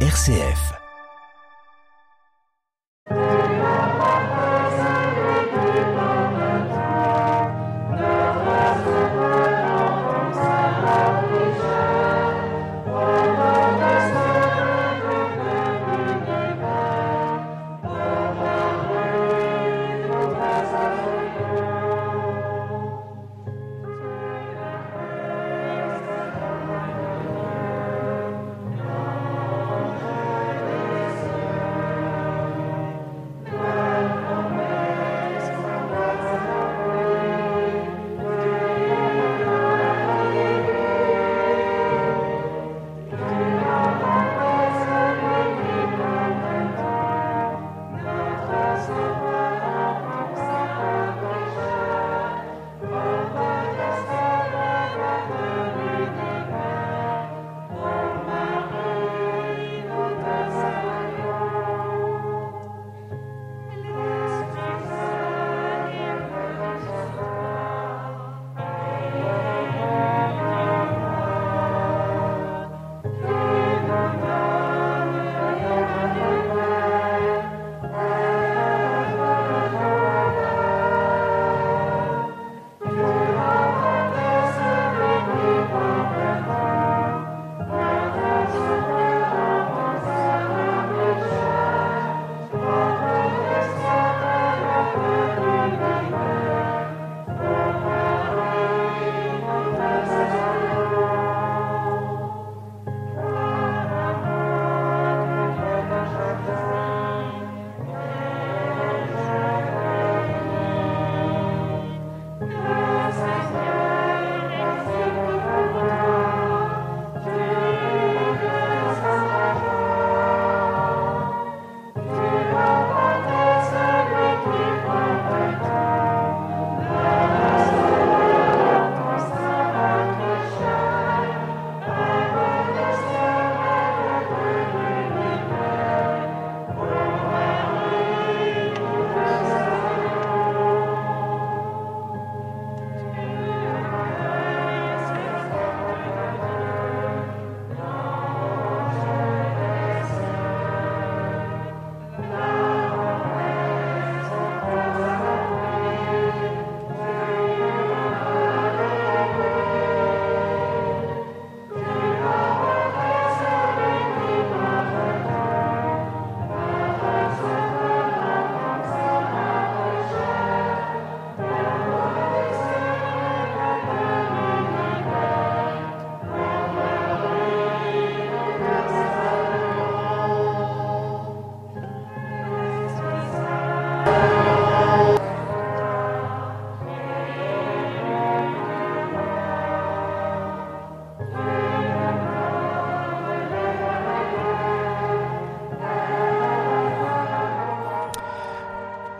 RCF.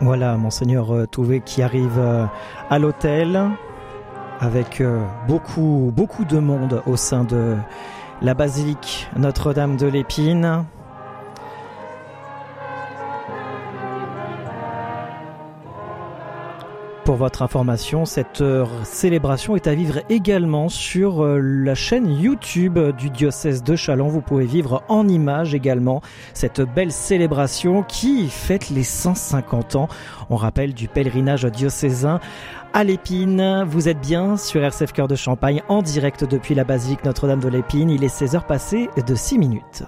Voilà, monseigneur euh, Touvé qui arrive euh, à l'hôtel avec euh, beaucoup, beaucoup de monde au sein de la basilique Notre-Dame de l'Épine. Pour votre information, cette célébration est à vivre également sur la chaîne YouTube du diocèse de Chalon. Vous pouvez vivre en images également cette belle célébration qui fête les 150 ans, on rappelle, du pèlerinage diocésain à l'Épine. Vous êtes bien sur RCF Cœur de Champagne en direct depuis la basilique Notre-Dame de l'Épine. Il est 16h passé de 6 minutes.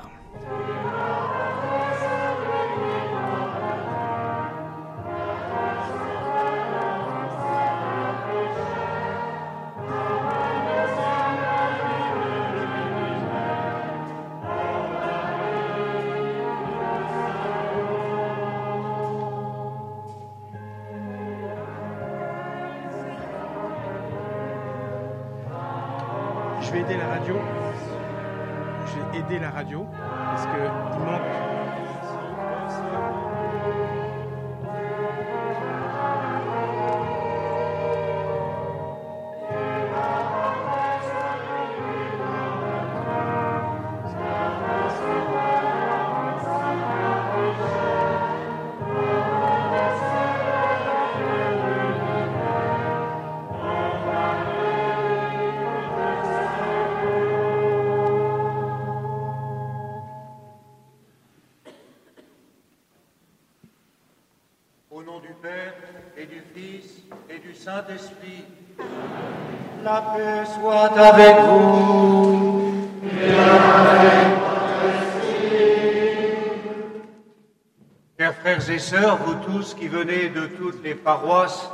Venez de toutes les paroisses,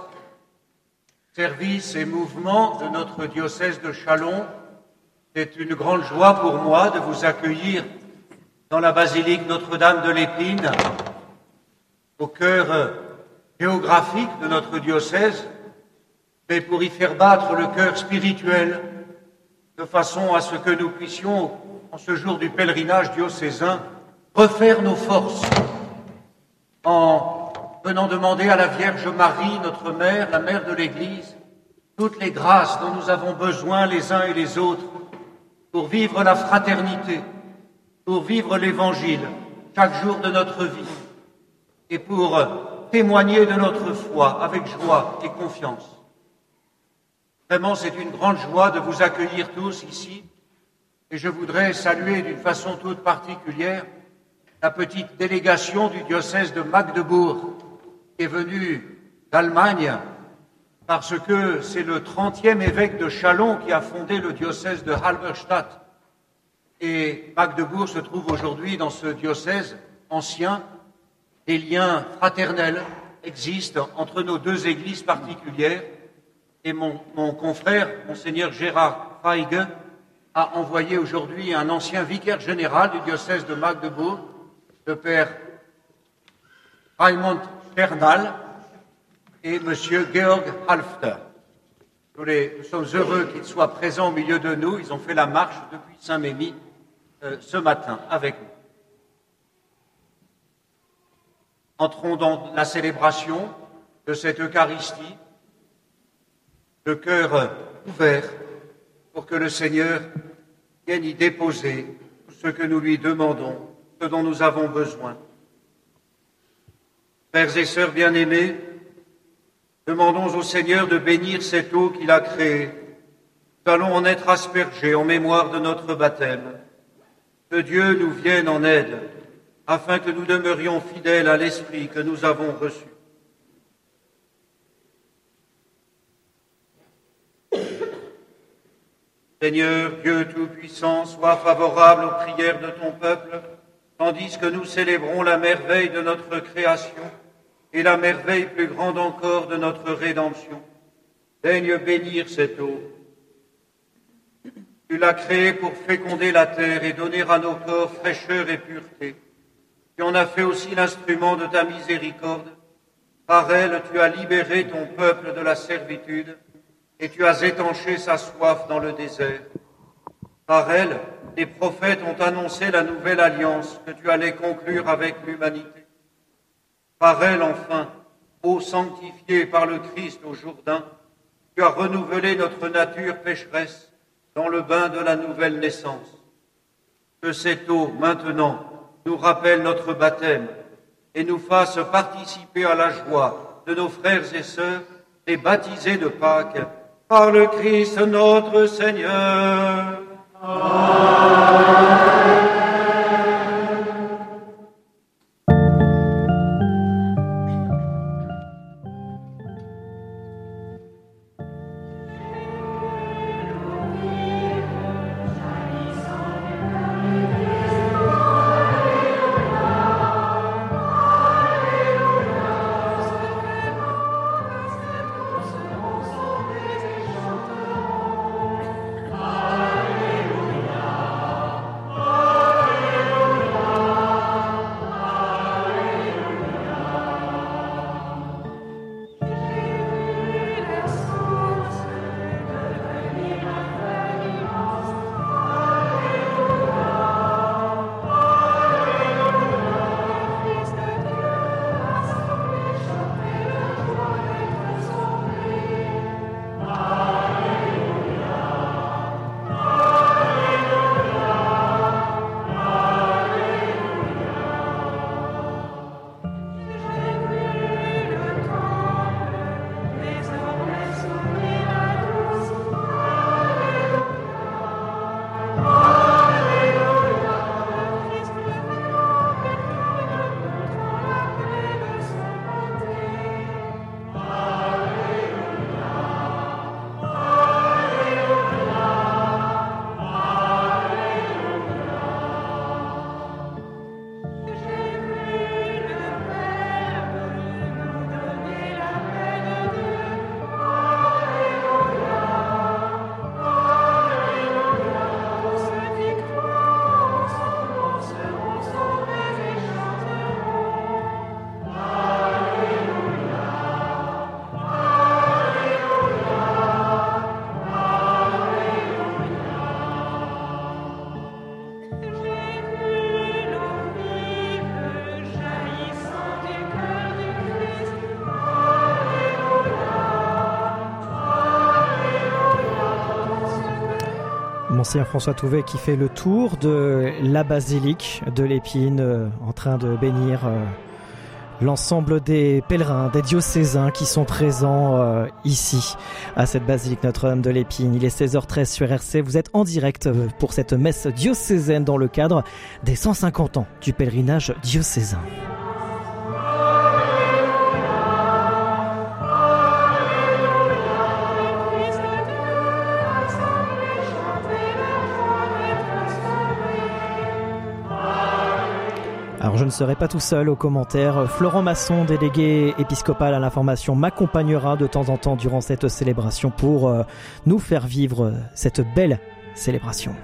services et mouvements de notre diocèse de Chalon, c'est une grande joie pour moi de vous accueillir dans la basilique Notre-Dame de l'Épine, au cœur géographique de notre diocèse, mais pour y faire battre le cœur spirituel, de façon à ce que nous puissions, en ce jour du pèlerinage diocésain, refaire nos forces en venant demander à la Vierge Marie, notre mère, la mère de l'Église, toutes les grâces dont nous avons besoin les uns et les autres pour vivre la fraternité, pour vivre l'Évangile chaque jour de notre vie et pour témoigner de notre foi avec joie et confiance. Vraiment, c'est une grande joie de vous accueillir tous ici et je voudrais saluer d'une façon toute particulière la petite délégation du diocèse de Magdebourg est venue d'Allemagne parce que c'est le 30e évêque de Chalon qui a fondé le diocèse de Halberstadt. Et Magdebourg se trouve aujourd'hui dans ce diocèse ancien. Des liens fraternels existent entre nos deux églises particulières. Et mon, mon confrère, monseigneur Gérard Feige, a envoyé aujourd'hui un ancien vicaire général du diocèse de Magdebourg, le père Raimond Bernal, et M. Georg Halfter. Nous, sommes heureux qu'ils soient présents au milieu de nous. Ils ont fait la marche depuis Saint-Mémy euh, ce matin avec nous. Entrons dans la célébration de cette Eucharistie, le cœur ouvert pour que le Seigneur vienne y déposer ce que nous lui demandons, ce dont nous avons besoin. Frères et sœurs bien-aimés, demandons au Seigneur de bénir cette eau qu'il a créée. Nous allons en être aspergés en mémoire de notre baptême. Que Dieu nous vienne en aide afin que nous demeurions fidèles à l'Esprit que nous avons reçu. Seigneur Dieu Tout-Puissant, sois favorable aux prières de ton peuple, tandis que nous célébrons la merveille de notre création et la merveille plus grande encore de notre rédemption. Daigne bénir cette eau. Tu l'as créée pour féconder la terre et donner à nos corps fraîcheur et pureté. Tu en as fait aussi l'instrument de ta miséricorde. Par elle, tu as libéré ton peuple de la servitude et tu as étanché sa soif dans le désert. Par elle, les prophètes ont annoncé la nouvelle alliance que tu allais conclure avec l'humanité. Par elle, enfin, ô sanctifié par le Christ au Jourdain, tu as renouvelé notre nature pécheresse dans le bain de la nouvelle naissance. Que cette eau, maintenant, nous rappelle notre baptême et nous fasse participer à la joie de nos frères et sœurs, les baptisés de Pâques, par le Christ notre Seigneur. François Touvet qui fait le tour de la basilique de l'Épine euh, en train de bénir euh, l'ensemble des pèlerins, des diocésains qui sont présents euh, ici à cette basilique Notre-Dame de l'Épine. Il est 16h13 sur RC. Vous êtes en direct pour cette messe diocésaine dans le cadre des 150 ans du pèlerinage diocésain. Ne serai pas tout seul aux commentaires. Florent Masson, délégué épiscopal à l'information, m'accompagnera de temps en temps durant cette célébration pour euh, nous faire vivre cette belle célébration.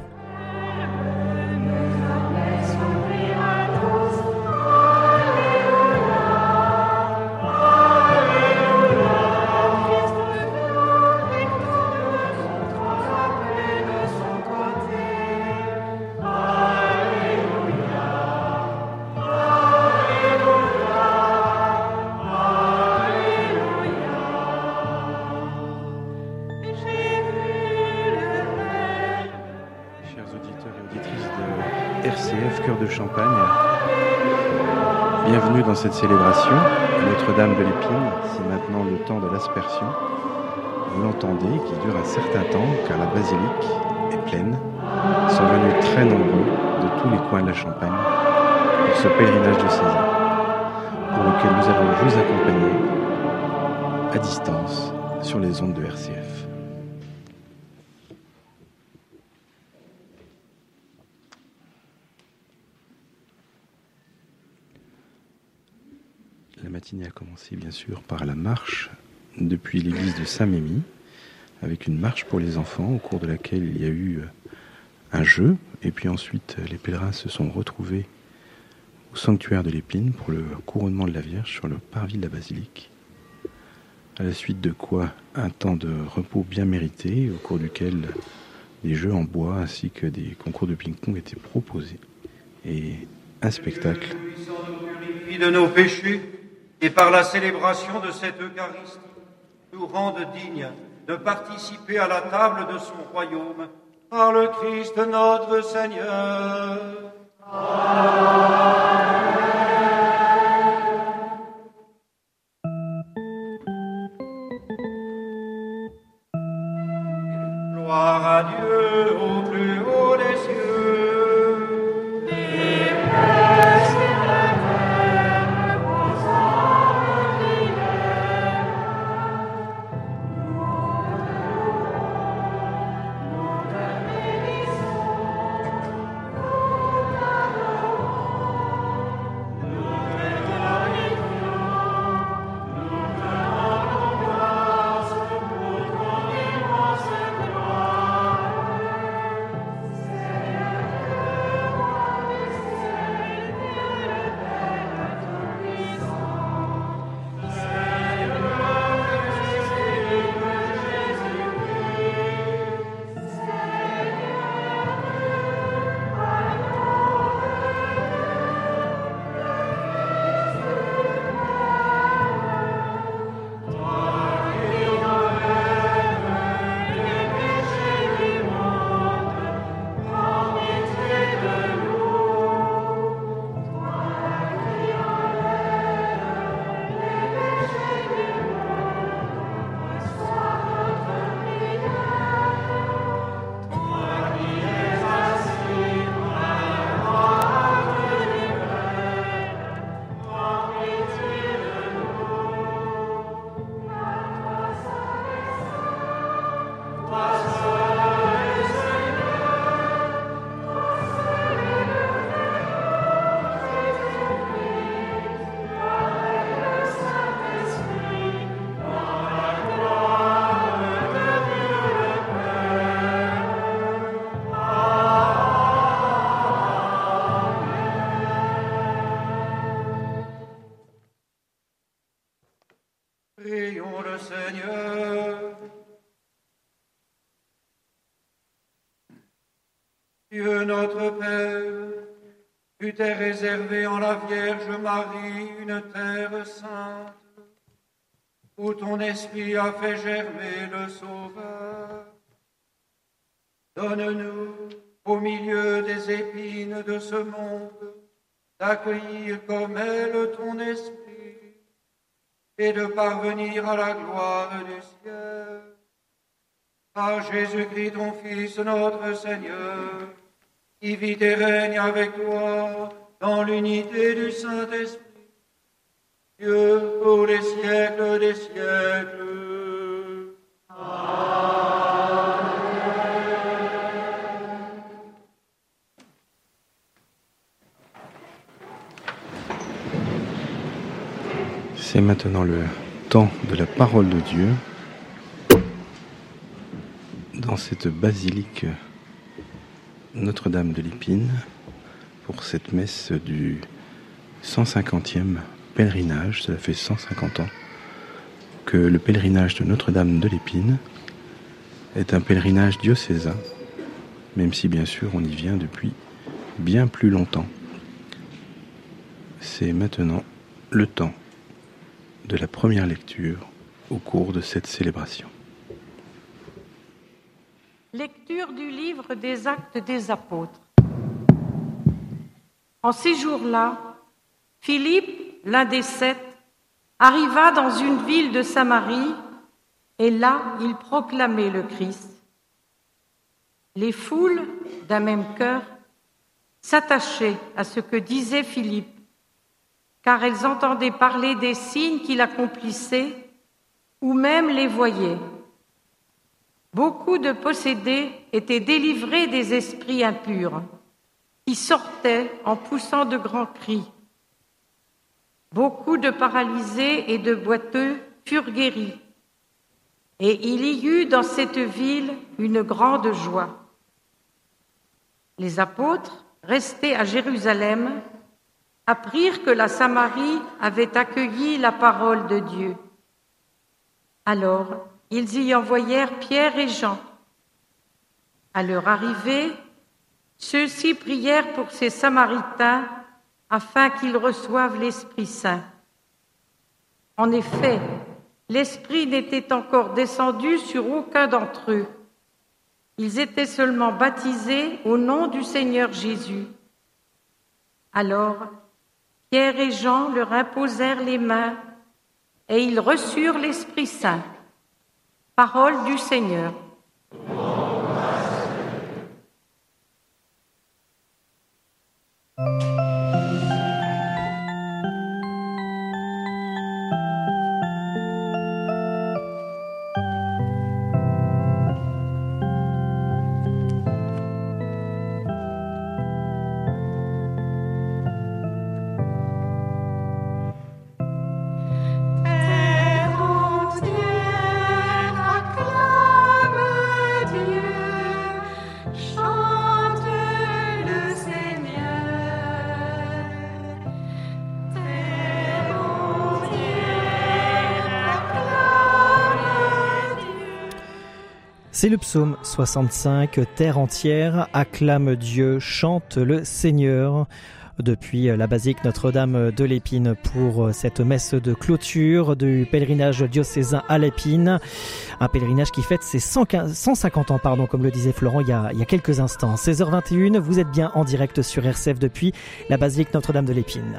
Cette célébration, Notre-Dame de l'Épine, c'est maintenant le temps de l'aspersion. Vous l'entendez, qui dure un certain temps, car la basilique est pleine. Sont venus très nombreux de tous les coins de la Champagne pour ce pèlerinage de César, pour lequel nous allons vous accompagner à distance sur les ondes de RCF. A commencé bien sûr par la marche depuis l'église de Saint-Mémy, avec une marche pour les enfants au cours de laquelle il y a eu euh, un jeu, et puis ensuite les pèlerins se sont retrouvés au sanctuaire de l'Épine pour le couronnement de la Vierge sur le parvis de la basilique. À la suite de quoi un temps de repos bien mérité, au cours duquel des jeux en bois ainsi que des concours de ping-pong étaient proposés, et un spectacle. Et par la célébration de cette Eucharistie, nous rende dignes de participer à la table de son royaume par le Christ notre Seigneur. Gloire à Dieu au plus haut t'es réservé en la Vierge Marie une terre sainte, où ton esprit a fait germer le Sauveur. Donne-nous, au milieu des épines de ce monde, d'accueillir comme elle ton esprit et de parvenir à la gloire du ciel. Par Jésus-Christ, ton Fils, notre Seigneur, qui vit et règne avec toi dans l'unité du Saint-Esprit, Dieu pour les siècles des siècles. C'est maintenant le temps de la parole de Dieu dans cette basilique Notre-Dame de l'Épine pour cette messe du 150e pèlerinage. Cela fait 150 ans que le pèlerinage de Notre-Dame de l'Épine est un pèlerinage diocésain, même si bien sûr on y vient depuis bien plus longtemps. C'est maintenant le temps de la première lecture au cours de cette célébration. Lecture du livre des actes des apôtres. En ces jours-là, Philippe, l'un des sept, arriva dans une ville de Samarie et là il proclamait le Christ. Les foules, d'un même cœur, s'attachaient à ce que disait Philippe car elles entendaient parler des signes qu'il accomplissait ou même les voyaient. Beaucoup de possédés étaient délivrés des esprits impurs, qui sortaient en poussant de grands cris. Beaucoup de paralysés et de boiteux furent guéris, et il y eut dans cette ville une grande joie. Les apôtres, restés à Jérusalem, apprirent que la Samarie avait accueilli la parole de Dieu. Alors ils y envoyèrent Pierre et Jean. À leur arrivée, ceux-ci prièrent pour ces Samaritains afin qu'ils reçoivent l'Esprit Saint. En effet, l'Esprit n'était encore descendu sur aucun d'entre eux. Ils étaient seulement baptisés au nom du Seigneur Jésus. Alors Pierre et Jean leur imposèrent les mains et ils reçurent l'Esprit Saint. Parole du Seigneur. C'est le psaume 65, Terre entière acclame Dieu, chante le Seigneur depuis la basilique Notre-Dame de l'Épine pour cette messe de clôture du pèlerinage diocésain à l'Épine. Un pèlerinage qui fête ses 150 ans, pardon, comme le disait Florent il y, a, il y a quelques instants. 16h21, vous êtes bien en direct sur RCF depuis la basilique Notre-Dame de l'Épine.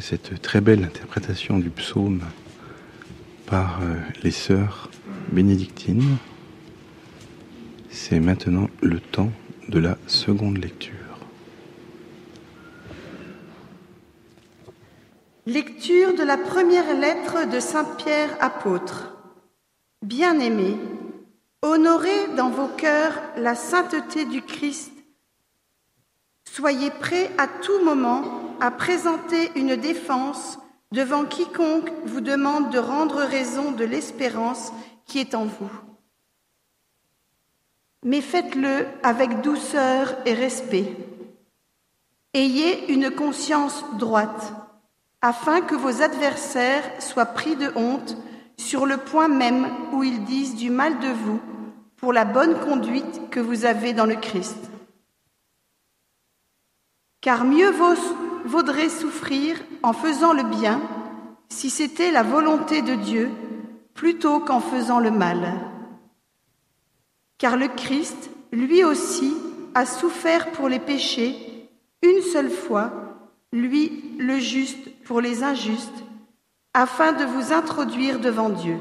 Cette très belle interprétation du psaume par euh, les sœurs bénédictines, c'est maintenant le temps de la seconde lecture. Lecture de la première lettre de Saint Pierre apôtre. Bien-aimés, honorez dans vos cœurs la sainteté du Christ. Soyez prêts à tout moment à présenter une défense devant quiconque vous demande de rendre raison de l'espérance qui est en vous. Mais faites-le avec douceur et respect. Ayez une conscience droite, afin que vos adversaires soient pris de honte sur le point même où ils disent du mal de vous pour la bonne conduite que vous avez dans le Christ. Car mieux vaut vaudrait souffrir en faisant le bien si c'était la volonté de Dieu plutôt qu'en faisant le mal. Car le Christ, lui aussi, a souffert pour les péchés une seule fois, lui le juste pour les injustes, afin de vous introduire devant Dieu.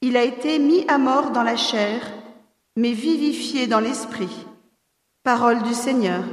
Il a été mis à mort dans la chair, mais vivifié dans l'esprit. Parole du Seigneur.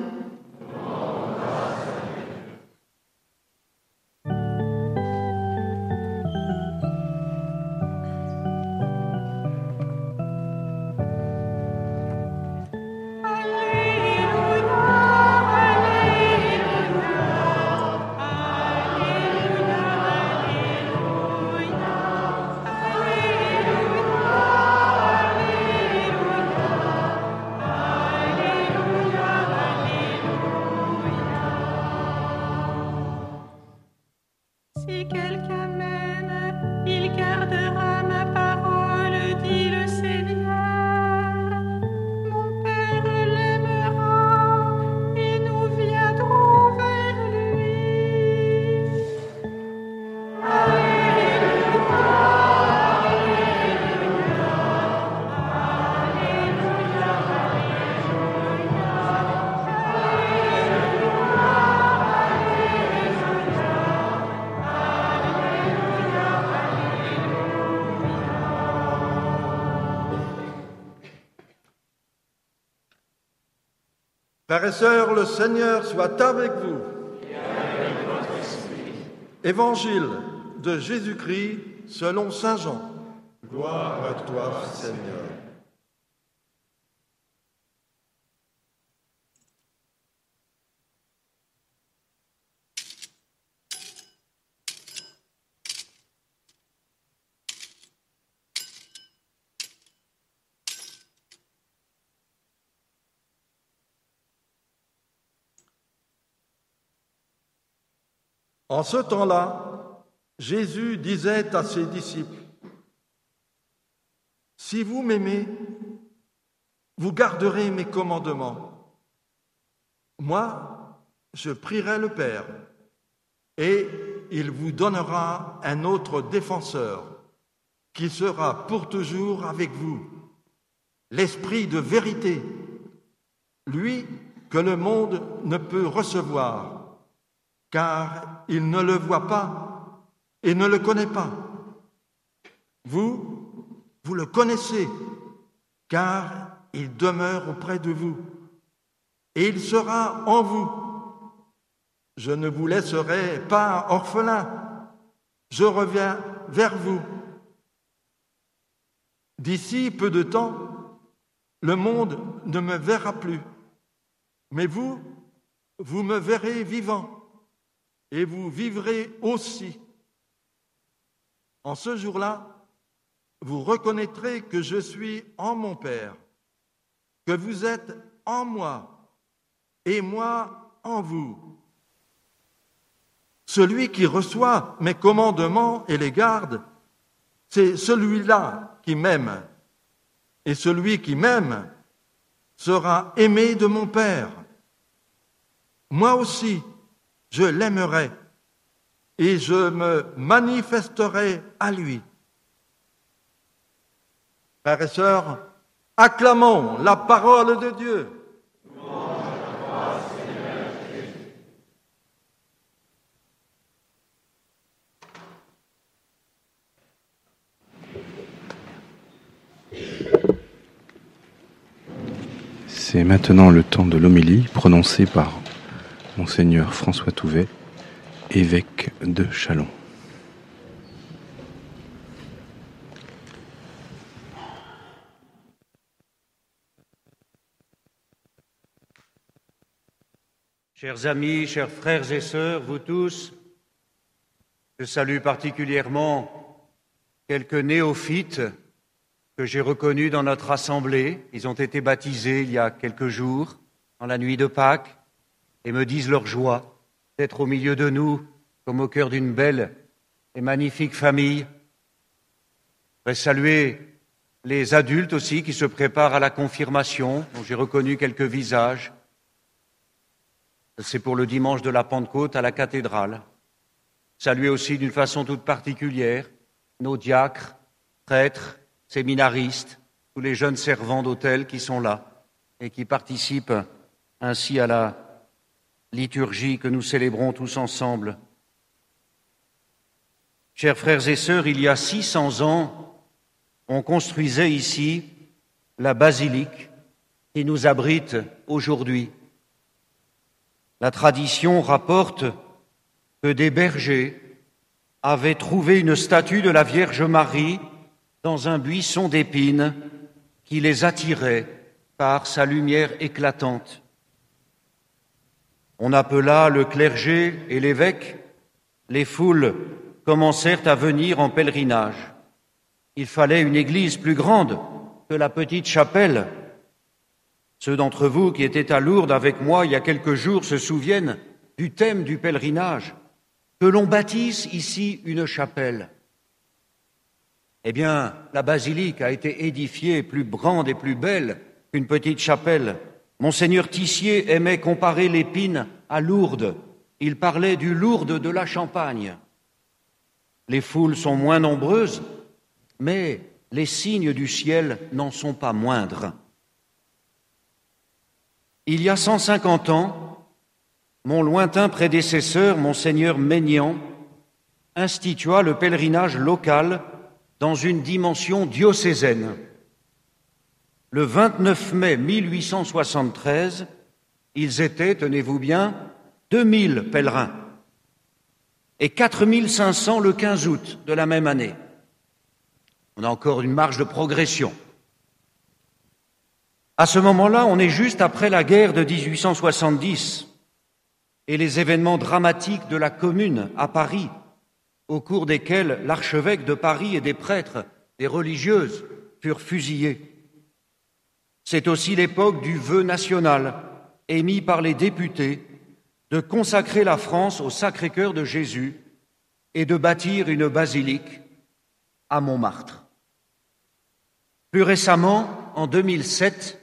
Frères et sœurs, le Seigneur soit avec vous. Évangile de Jésus-Christ selon Saint Jean. Gloire à toi, Seigneur. En ce temps-là, Jésus disait à ses disciples, Si vous m'aimez, vous garderez mes commandements. Moi, je prierai le Père, et il vous donnera un autre défenseur, qui sera pour toujours avec vous, l'Esprit de vérité, lui que le monde ne peut recevoir car il ne le voit pas et ne le connaît pas. Vous, vous le connaissez, car il demeure auprès de vous, et il sera en vous. Je ne vous laisserai pas orphelin, je reviens vers vous. D'ici peu de temps, le monde ne me verra plus, mais vous, vous me verrez vivant et vous vivrez aussi. En ce jour-là, vous reconnaîtrez que je suis en mon Père, que vous êtes en moi et moi en vous. Celui qui reçoit mes commandements et les garde, c'est celui-là qui m'aime. Et celui qui m'aime sera aimé de mon Père. Moi aussi, je l'aimerai et je me manifesterai à lui. Frères et sœurs, acclamons la parole de Dieu. C'est maintenant le temps de l'homélie prononcée par Monseigneur François Touvet, évêque de Chalon. Chers amis, chers frères et sœurs, vous tous, je salue particulièrement quelques néophytes que j'ai reconnus dans notre assemblée. Ils ont été baptisés il y a quelques jours, en la nuit de Pâques, et me disent leur joie d'être au milieu de nous, comme au cœur d'une belle et magnifique famille. Je voudrais saluer les adultes aussi qui se préparent à la confirmation, dont j'ai reconnu quelques visages. C'est pour le dimanche de la Pentecôte à la cathédrale. Saluer aussi d'une façon toute particulière nos diacres, prêtres, séminaristes, tous les jeunes servants d'hôtel qui sont là et qui participent ainsi à la liturgie que nous célébrons tous ensemble. Chers frères et sœurs, il y a 600 ans, on construisait ici la basilique qui nous abrite aujourd'hui. La tradition rapporte que des bergers avaient trouvé une statue de la Vierge Marie dans un buisson d'épines qui les attirait par sa lumière éclatante. On appela le clergé et l'évêque, les foules commencèrent à venir en pèlerinage. Il fallait une église plus grande que la petite chapelle. Ceux d'entre vous qui étaient à Lourdes avec moi il y a quelques jours se souviennent du thème du pèlerinage, que l'on bâtisse ici une chapelle. Eh bien, la basilique a été édifiée plus grande et plus belle qu'une petite chapelle. Monseigneur Tissier aimait comparer l'épine à Lourdes. Il parlait du Lourdes de la Champagne. Les foules sont moins nombreuses, mais les signes du ciel n'en sont pas moindres. Il y a 150 ans, mon lointain prédécesseur, monseigneur Maignan, institua le pèlerinage local dans une dimension diocésaine. Le 29 mai 1873, ils étaient, tenez-vous bien, 2000 pèlerins et 4500 le 15 août de la même année. On a encore une marge de progression. À ce moment-là, on est juste après la guerre de 1870 et les événements dramatiques de la Commune à Paris au cours desquels l'archevêque de Paris et des prêtres, des religieuses furent fusillés. C'est aussi l'époque du vœu national émis par les députés de consacrer la France au Sacré-Cœur de Jésus et de bâtir une basilique à Montmartre. Plus récemment, en 2007,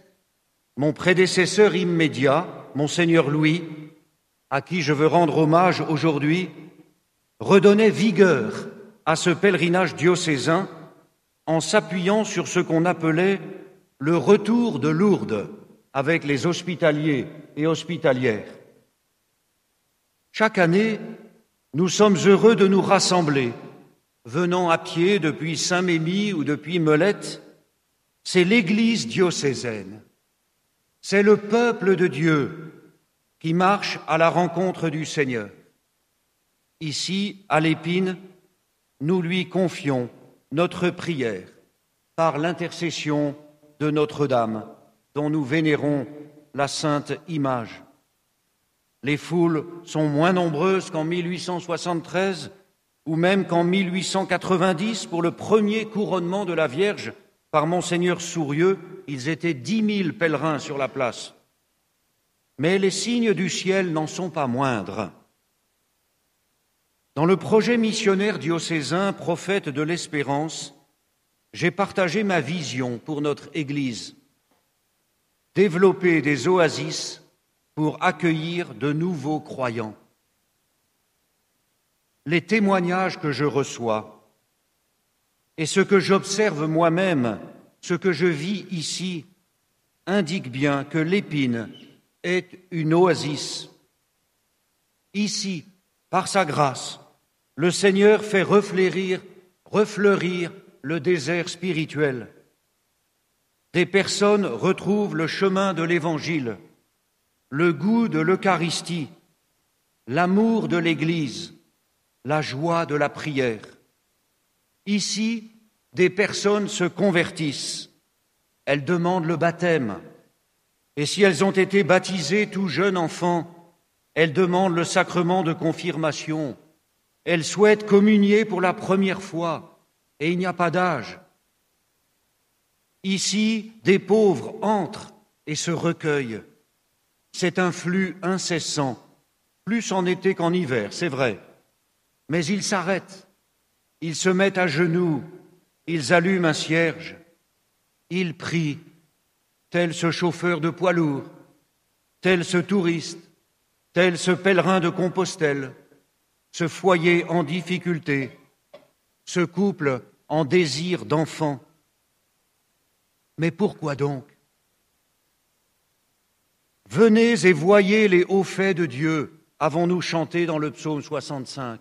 mon prédécesseur immédiat, monseigneur Louis, à qui je veux rendre hommage aujourd'hui, redonnait vigueur à ce pèlerinage diocésain en s'appuyant sur ce qu'on appelait le retour de Lourdes avec les hospitaliers et hospitalières. Chaque année, nous sommes heureux de nous rassembler, venant à pied depuis Saint-Mémy ou depuis Melette. C'est l'Église diocésaine, c'est le peuple de Dieu qui marche à la rencontre du Seigneur. Ici, à l'épine, nous lui confions notre prière par l'intercession de Notre-Dame, dont nous vénérons la sainte image. Les foules sont moins nombreuses qu'en 1873 ou même qu'en 1890 pour le premier couronnement de la Vierge par monseigneur Sourieux, ils étaient dix mille pèlerins sur la place. Mais les signes du ciel n'en sont pas moindres. Dans le projet missionnaire diocésain Prophète de l'Espérance, j'ai partagé ma vision pour notre Église. Développer des oasis pour accueillir de nouveaux croyants. Les témoignages que je reçois et ce que j'observe moi-même, ce que je vis ici, indiquent bien que l'épine est une oasis. Ici, par sa grâce, le Seigneur fait refleurir, refleurir le désert spirituel. des personnes retrouvent le chemin de l'Évangile, le goût de l'Eucharistie, l'amour de l'Église, la joie de la prière. Ici, des personnes se convertissent, elles demandent le baptême, et si elles ont été baptisées tout jeune enfant, elles demandent le sacrement de confirmation, elles souhaitent communier pour la première fois, et il n'y a pas d'âge. Ici, des pauvres entrent et se recueillent. C'est un flux incessant, plus en été qu'en hiver, c'est vrai. Mais ils s'arrêtent, ils se mettent à genoux, ils allument un cierge, ils prient, tel ce chauffeur de poids lourd, tel ce touriste, tel ce pèlerin de Compostelle, ce foyer en difficulté, ce couple en désir d'enfant. Mais pourquoi donc? Venez et voyez les hauts faits de Dieu, avons-nous chanté dans le psaume 65.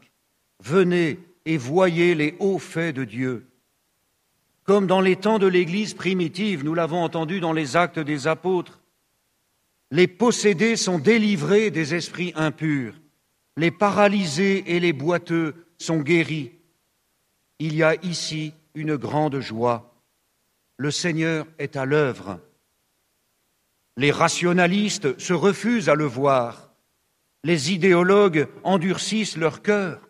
Venez et voyez les hauts faits de Dieu. Comme dans les temps de l'Église primitive, nous l'avons entendu dans les actes des apôtres, les possédés sont délivrés des esprits impurs, les paralysés et les boiteux sont guéris. Il y a ici une grande joie. Le Seigneur est à l'œuvre. Les rationalistes se refusent à le voir. Les idéologues endurcissent leur cœur.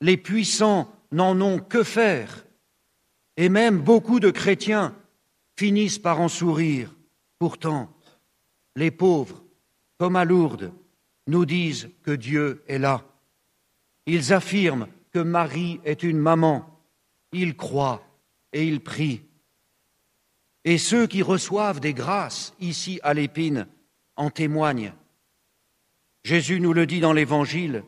Les puissants n'en ont que faire. Et même beaucoup de chrétiens finissent par en sourire. Pourtant, les pauvres, comme à Lourdes, nous disent que Dieu est là. Ils affirment que Marie est une maman. Ils croient et ils prient. Et ceux qui reçoivent des grâces ici à l'épine en témoignent. Jésus nous le dit dans l'Évangile,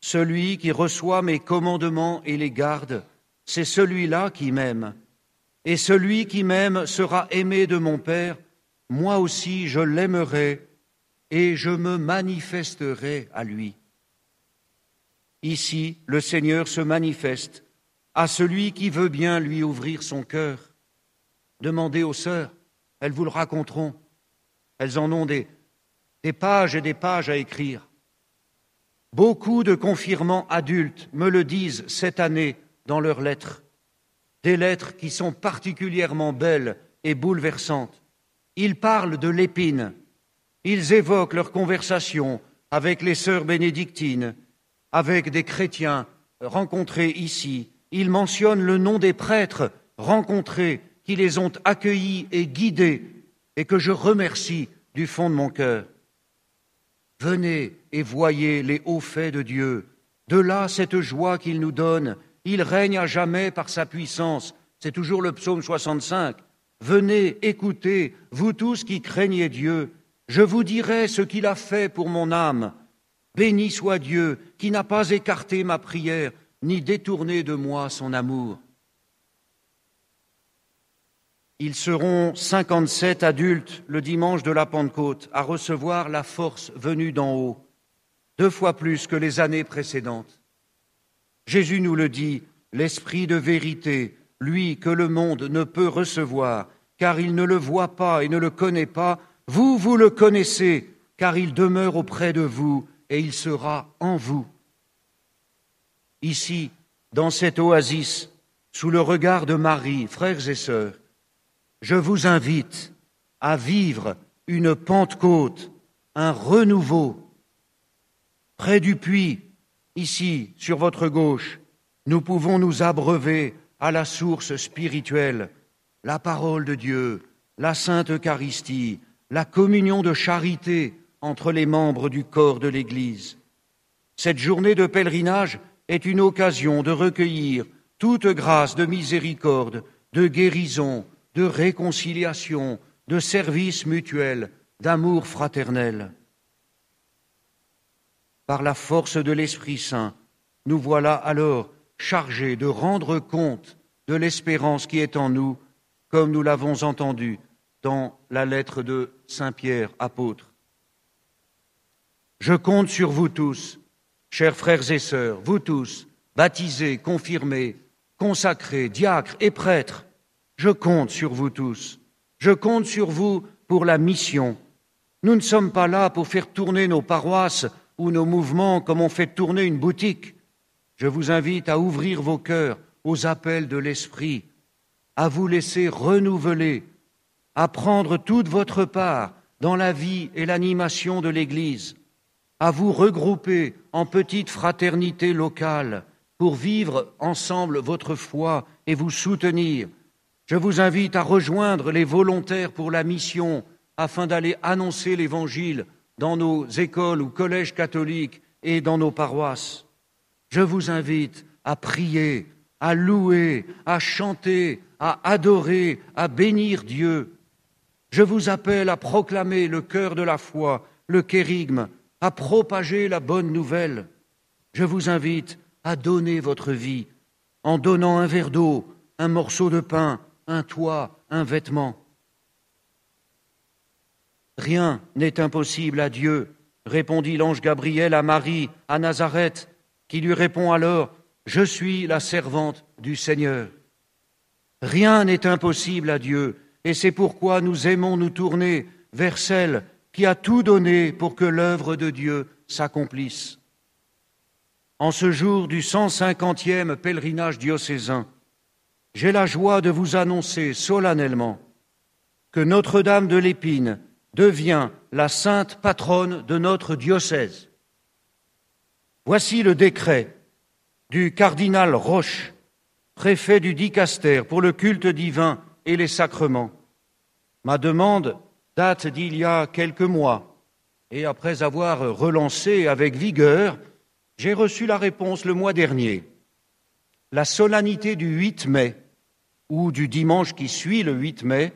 celui qui reçoit mes commandements et les garde, c'est celui-là qui m'aime. Et celui qui m'aime sera aimé de mon Père, moi aussi je l'aimerai et je me manifesterai à lui. Ici, le Seigneur se manifeste à celui qui veut bien lui ouvrir son cœur. Demandez aux sœurs, elles vous le raconteront. Elles en ont des, pages et des pages à écrire. Beaucoup de confirmants adultes me le disent cette année dans leurs lettres, des lettres qui sont particulièrement belles et bouleversantes. Ils parlent de l'épine, ils évoquent leur conversation avec les sœurs bénédictines, avec des chrétiens rencontrés ici. Ils mentionnent le nom des prêtres rencontrés qui les ont accueillis et guidés et que je remercie du fond de mon cœur. Venez et voyez les hauts faits de Dieu. De là cette joie qu'il nous donne. Il règne à jamais par sa puissance. C'est toujours le psaume 65. Venez, écoutez, vous tous qui craignez Dieu, je vous dirai ce qu'il a fait pour mon âme. Béni soit Dieu qui n'a pas écarté ma prière, ni détourné de moi son amour. Ils seront cinquante-sept adultes le dimanche de la Pentecôte à recevoir la force venue d'en haut, deux fois plus que les années précédentes. Jésus nous le dit, l'Esprit de vérité, lui que le monde ne peut recevoir, car il ne le voit pas et ne le connaît pas, vous, vous le connaissez, car il demeure auprès de vous et il sera en vous. Ici, dans cette oasis, sous le regard de Marie, frères et sœurs, je vous invite à vivre une Pentecôte, un renouveau. Près du puits, ici, sur votre gauche, nous pouvons nous abreuver à la source spirituelle, la parole de Dieu, la Sainte Eucharistie, la communion de charité entre les membres du corps de l'Église. Cette journée de pèlerinage est une occasion de recueillir toute grâce de miséricorde, de guérison, de réconciliation, de service mutuel, d'amour fraternel. Par la force de l'Esprit Saint, nous voilà alors chargés de rendre compte de l'espérance qui est en nous, comme nous l'avons entendu dans la lettre de Saint Pierre, apôtre. Je compte sur vous tous, chers frères et sœurs, vous tous, baptisés, confirmés, consacrés, diacres et prêtres, je compte sur vous tous Je compte sur vous pour la mission. Nous ne sommes pas là pour faire tourner nos paroisses ou nos mouvements comme on fait tourner une boutique. Je vous invite à ouvrir vos cœurs aux appels de l'Esprit, à vous laisser renouveler, à prendre toute votre part dans la vie et l'animation de l'Église, à vous regrouper en petites fraternités locales pour vivre ensemble votre foi et vous soutenir. Je vous invite à rejoindre les volontaires pour la mission afin d'aller annoncer l'Évangile dans nos écoles ou collèges catholiques et dans nos paroisses. Je vous invite à prier, à louer, à chanter, à adorer, à bénir Dieu. Je vous appelle à proclamer le cœur de la foi, le kérigme, à propager la bonne nouvelle. Je vous invite à donner votre vie en donnant un verre d'eau, un morceau de pain, un toit, un vêtement. Rien n'est impossible à Dieu, répondit l'ange Gabriel à Marie, à Nazareth, qui lui répond alors, Je suis la servante du Seigneur. Rien n'est impossible à Dieu, et c'est pourquoi nous aimons nous tourner vers celle qui a tout donné pour que l'œuvre de Dieu s'accomplisse. En ce jour du 150e pèlerinage diocésain, j'ai la joie de vous annoncer solennellement que Notre-Dame de l'Épine devient la sainte patronne de notre diocèse. Voici le décret du cardinal Roche, préfet du Dicaster pour le culte divin et les sacrements. Ma demande date d'il y a quelques mois, et après avoir relancé avec vigueur, j'ai reçu la réponse le mois dernier. La solennité du 8 mai, ou du dimanche qui suit le 8 mai,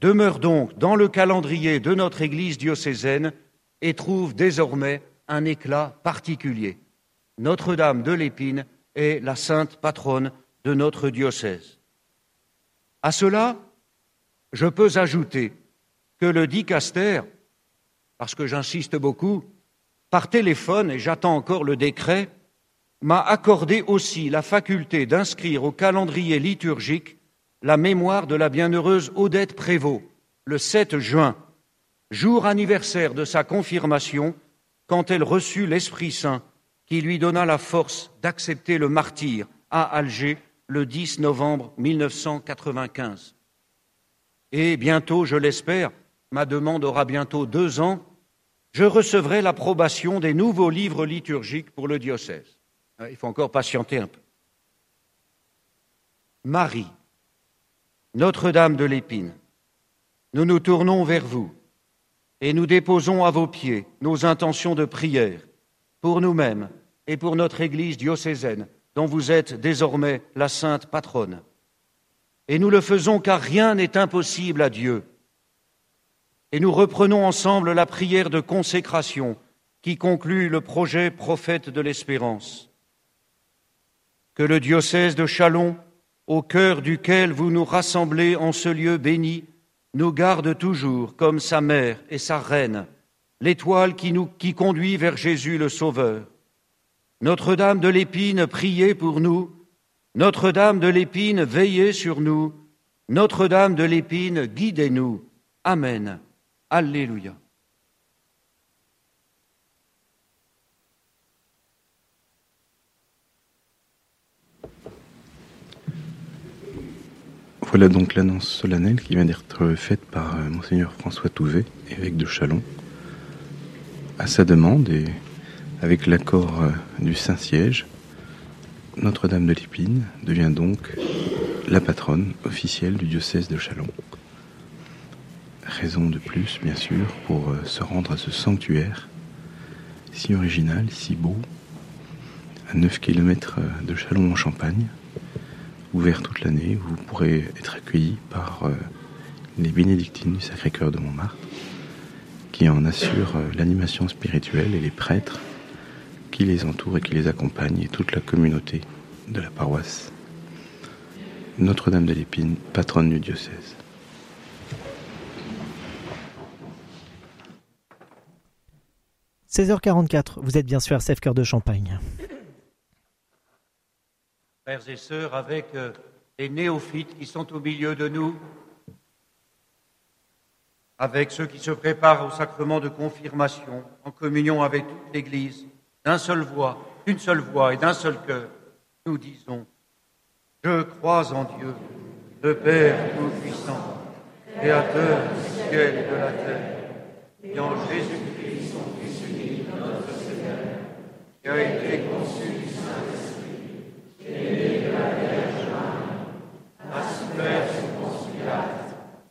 demeure donc dans le calendrier de notre Église diocésaine et trouve désormais un éclat particulier. Notre-Dame de l'Épine est la sainte patronne de notre diocèse. À cela, je peux ajouter que le dicaster, parce que j'insiste beaucoup, par téléphone, et j'attends encore le décret, m'a accordé aussi la faculté d'inscrire au calendrier liturgique la mémoire de la bienheureuse Odette Prévost, le 7 juin, jour anniversaire de sa confirmation, quand elle reçut l'Esprit Saint qui lui donna la force d'accepter le martyr à Alger le 10 novembre 1995. Et bientôt, je l'espère, ma demande aura bientôt deux ans, je recevrai l'approbation des nouveaux livres liturgiques pour le diocèse. Il faut encore patienter un peu. Marie, notre-Dame de l'Épine, nous nous tournons vers vous et nous déposons à vos pieds nos intentions de prière pour nous-mêmes et pour notre Église diocésaine, dont vous êtes désormais la sainte patronne. Et nous le faisons car rien n'est impossible à Dieu. Et nous reprenons ensemble la prière de consécration qui conclut le projet prophète de l'espérance. Que le diocèse de Chalon au cœur duquel vous nous rassemblez en ce lieu béni, nous garde toujours comme sa mère et sa reine, l'étoile qui nous qui conduit vers Jésus le Sauveur. Notre-Dame de l'Épine, priez pour nous. Notre-Dame de l'Épine, veillez sur nous. Notre-Dame de l'Épine, guidez-nous. Amen. Alléluia. Voilà donc l'annonce solennelle qui vient d'être faite par euh, monseigneur François Touvet, évêque de Chalon, à sa demande et avec l'accord euh, du Saint-Siège. Notre-Dame de l'Épine devient donc la patronne officielle du diocèse de Chalon. Raison de plus, bien sûr, pour euh, se rendre à ce sanctuaire si original, si beau, à 9 km de Chalon en Champagne, ouvert toute l'année. Vous pourrez être accueilli par euh, les bénédictines du Sacré-Cœur de Montmartre, qui en assurent euh, l'animation spirituelle et les prêtres qui les entourent et qui les accompagnent, et toute la communauté de la paroisse. Notre-Dame de l'Épine, patronne du diocèse. « 16h44, vous êtes bien sûr à Sèvres-Cœur de Champagne frères et sœurs, avec euh, les néophytes qui sont au milieu de nous. avec ceux qui se préparent au sacrement de confirmation, en communion avec toute l'Église, d'un seul voix, d'une seule voix et d'un seul cœur, nous disons Je crois en Dieu, le Père Tout-Puissant, Créateur du ciel et de la terre, et en Jésus-Christ, son Fils unique, notre Seigneur, qui a été conçu du Saint-Esprit, né de la Vierge Marie, a souffert sous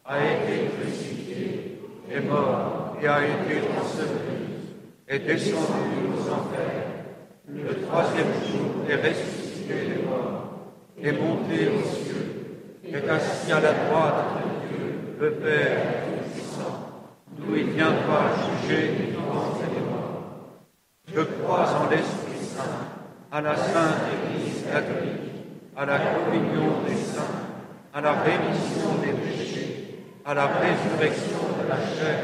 a été crucifié, est mort et a été enseveli, est descendu aux enfers. Le troisième jour est ressuscité des morts, est monté aux cieux, est assis à la droite de Dieu, le Père Tout-Puissant, d'où il viendra juger les morts. Je crois en l'Esprit Saint, à la Sainte Église catholique, à la communion des saints, à la rémission des péchés, à la résurrection de la chair,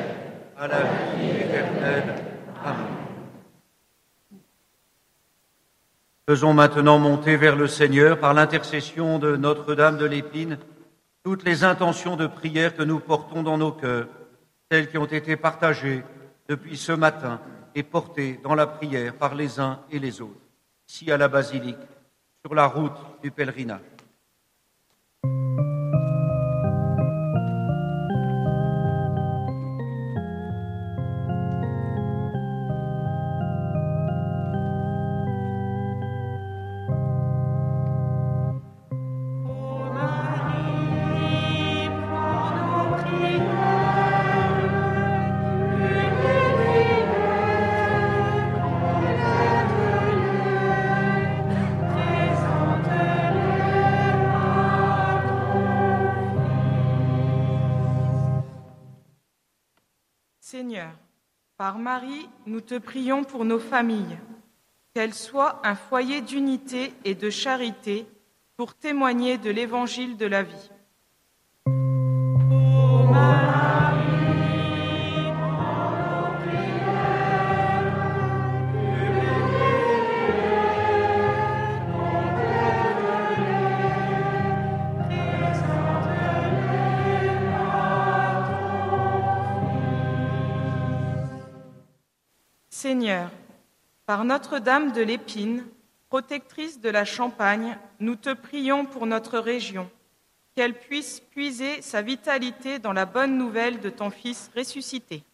à la vie éternelle. Amen. Faisons maintenant monter vers le Seigneur, par l'intercession de Notre-Dame de l'Épine, toutes les intentions de prière que nous portons dans nos cœurs, celles qui ont été partagées depuis ce matin et portées dans la prière par les uns et les autres, ici à la basilique, sur la route du pèlerinage. Te prions pour nos familles, qu'elles soient un foyer d'unité et de charité pour témoigner de l'évangile de la vie. Par Notre-Dame de l'Épine, protectrice de la Champagne, nous te prions pour notre région, qu'elle puisse puiser sa vitalité dans la bonne nouvelle de ton Fils ressuscité.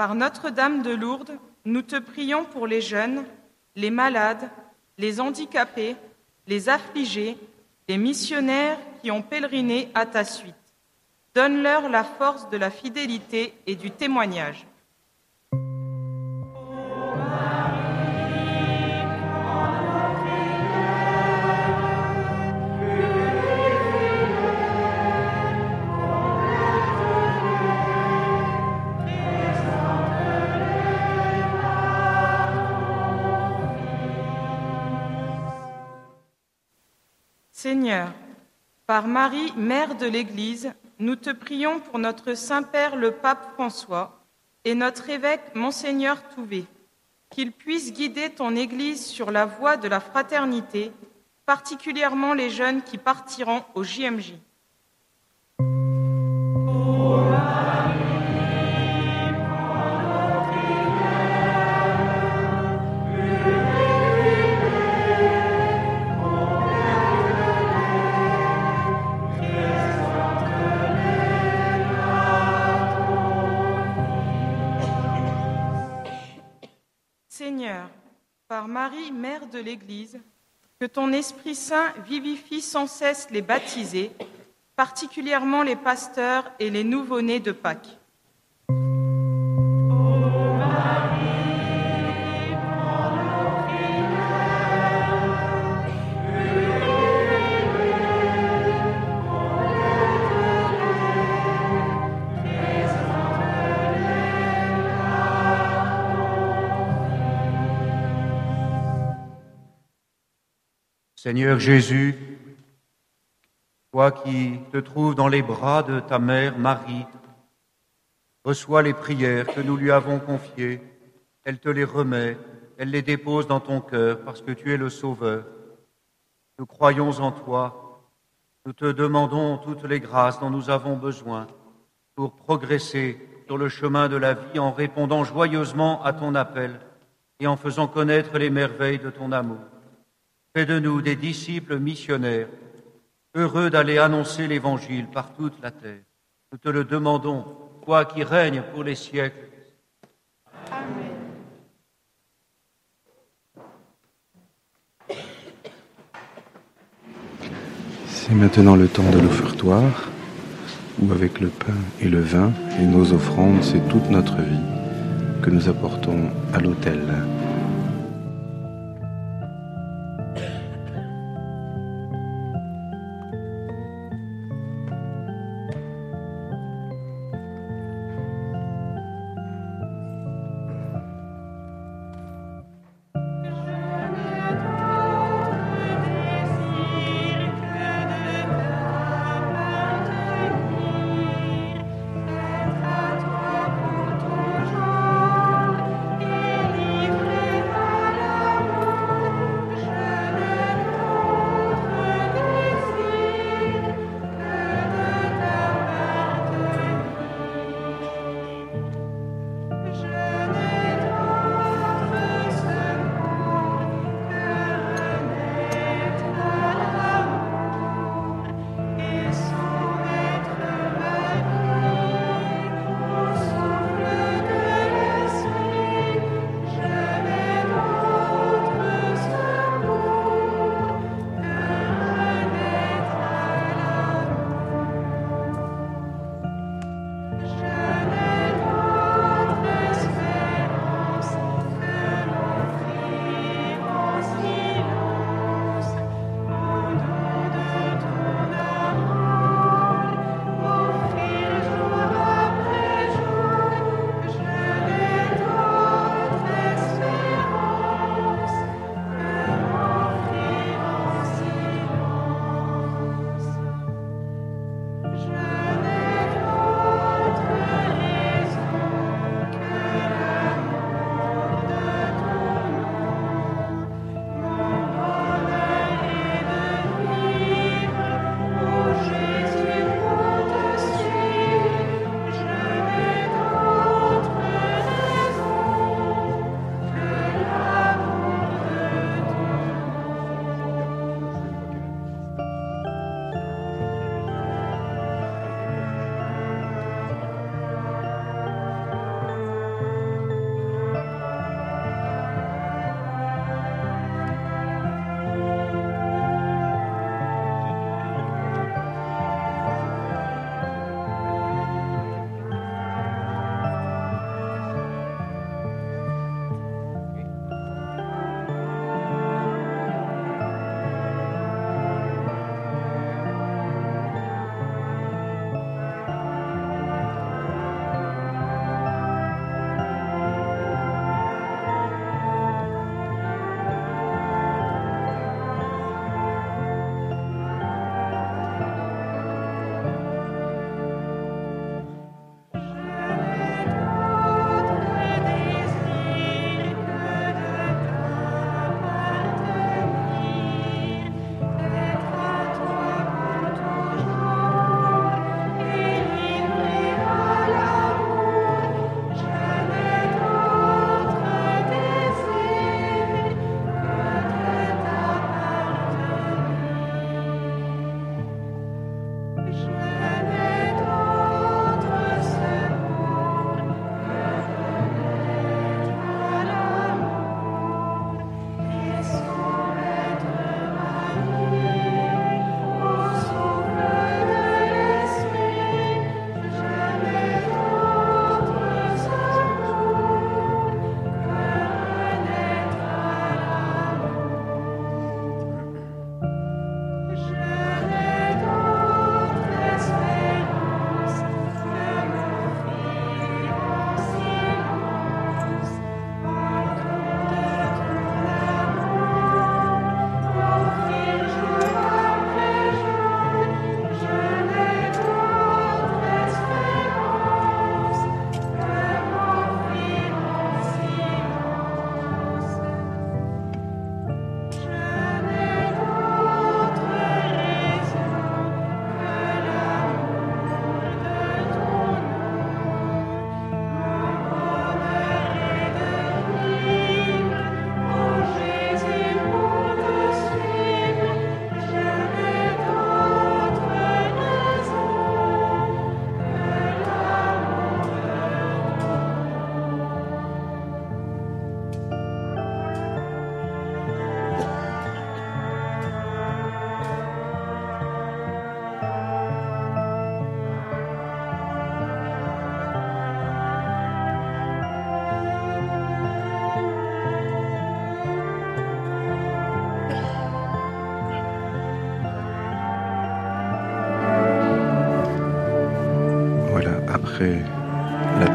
Par Notre-Dame de Lourdes, nous te prions pour les jeunes, les malades, les handicapés, les affligés, les missionnaires qui ont pèleriné à ta suite. Donne-leur la force de la fidélité et du témoignage. Par Marie, Mère de l'Église, nous te prions pour notre Saint-Père le Pape François et notre évêque Monseigneur Touvé, qu'il puisse guider ton Église sur la voie de la fraternité, particulièrement les jeunes qui partiront au JMJ. De l'Église, que ton Esprit Saint vivifie sans cesse les baptisés, particulièrement les pasteurs et les nouveau-nés de Pâques. Seigneur Jésus, toi qui te trouves dans les bras de ta mère Marie, reçois les prières que nous lui avons confiées, elle te les remet, elle les dépose dans ton cœur parce que tu es le Sauveur. Nous croyons en toi, nous te demandons toutes les grâces dont nous avons besoin pour progresser sur le chemin de la vie en répondant joyeusement à ton appel et en faisant connaître les merveilles de ton amour. Fais de nous des disciples missionnaires heureux d'aller annoncer l'Évangile par toute la terre. Nous te le demandons, toi qui règnes pour les siècles. Amen. C'est maintenant le temps de l'offertoire, où avec le pain et le vin et nos offrandes, c'est toute notre vie que nous apportons à l'autel.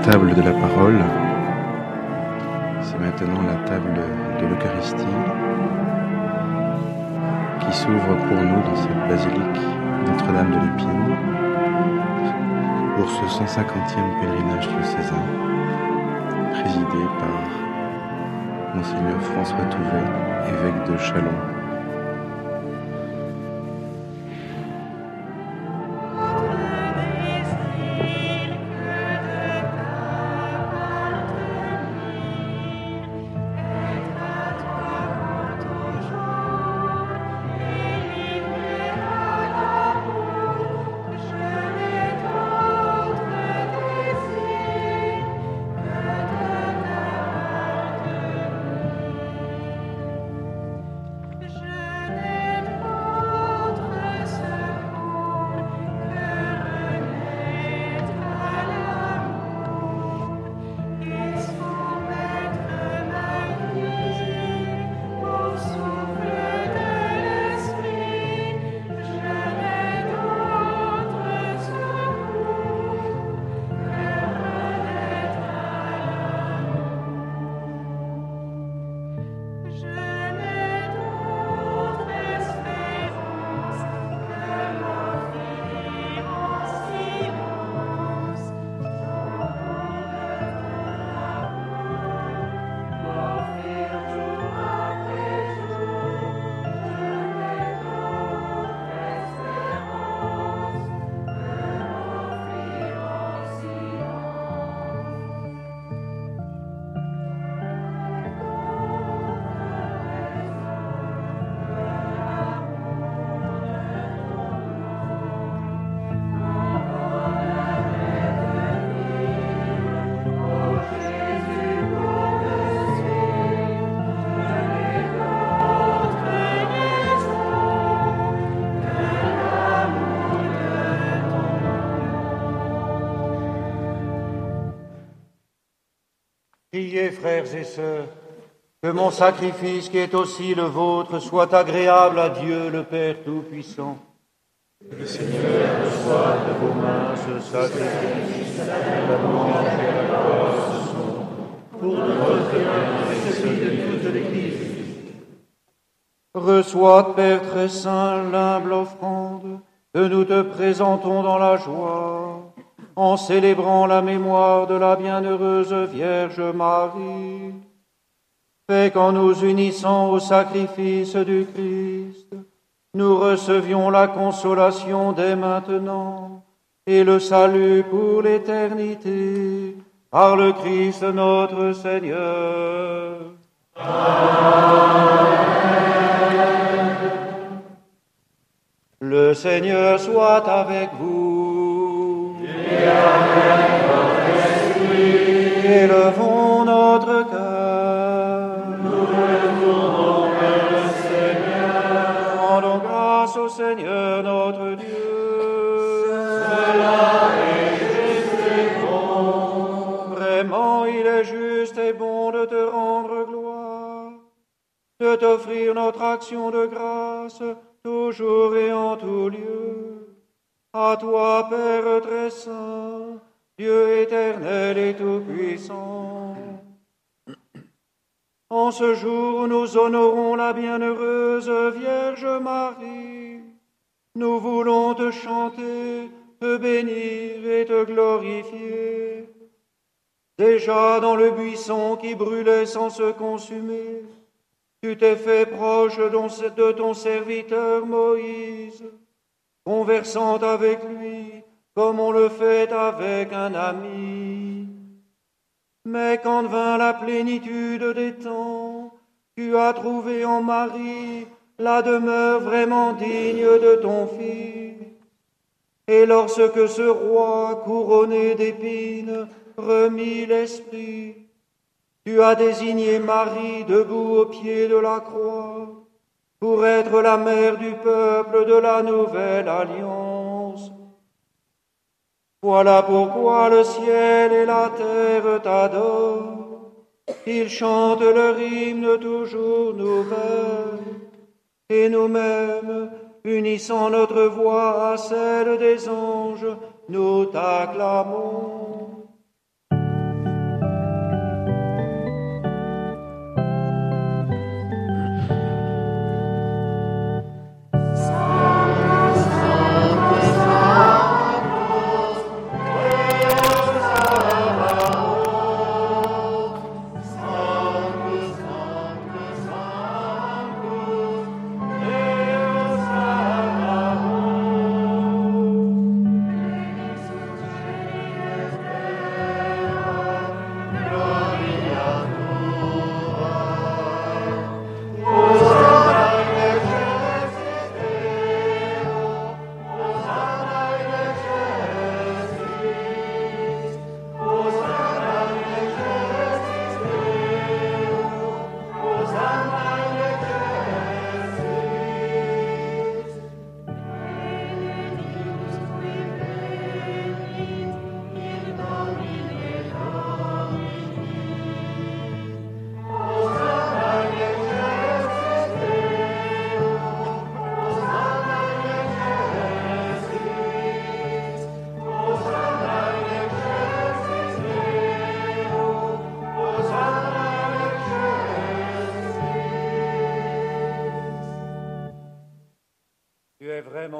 Table de la parole, c'est maintenant la table de l'Eucharistie qui s'ouvre pour nous dans cette basilique Notre-Dame de l'Épine pour ce 150e pèlerinage diocésain présidé par Monseigneur François Touvet, évêque de Châlons. Frères et sœurs, que mon sacrifice qui est aussi le vôtre soit agréable à Dieu le Père Tout-Puissant. Que le Seigneur reçoive de vos mains ce sacrifice, sont, pour notre bien et celui de toute l'Église. Reçois, Père très saint, l'humble offrande que nous te présentons dans la joie en célébrant la mémoire de la bienheureuse Vierge Marie. Fais qu'en nous unissant au sacrifice du Christ, nous recevions la consolation dès maintenant et le salut pour l'éternité par le Christ notre Seigneur. Amen. Le Seigneur soit avec vous. De te rendre gloire, de t'offrir notre action de grâce, toujours et en tout lieu à toi, Père très saint, Dieu éternel et tout-puissant. En ce jour, nous honorons la bienheureuse Vierge Marie. Nous voulons te chanter, te bénir et te glorifier. Déjà dans le buisson qui brûlait sans se consumer, tu t'es fait proche de ton serviteur Moïse conversant avec lui comme on le fait avec un ami. Mais quand vint la plénitude des temps, tu as trouvé en Marie la demeure vraiment digne de ton Fils. Et lorsque ce roi couronné d'épines remit l'esprit, tu as désigné Marie debout au pied de la croix pour être la mère du peuple de la nouvelle alliance. Voilà pourquoi le ciel et la terre t'adorent. Ils chantent leur hymne toujours nouvelle. Et nous-mêmes, unissant notre voix à celle des anges, nous t'acclamons.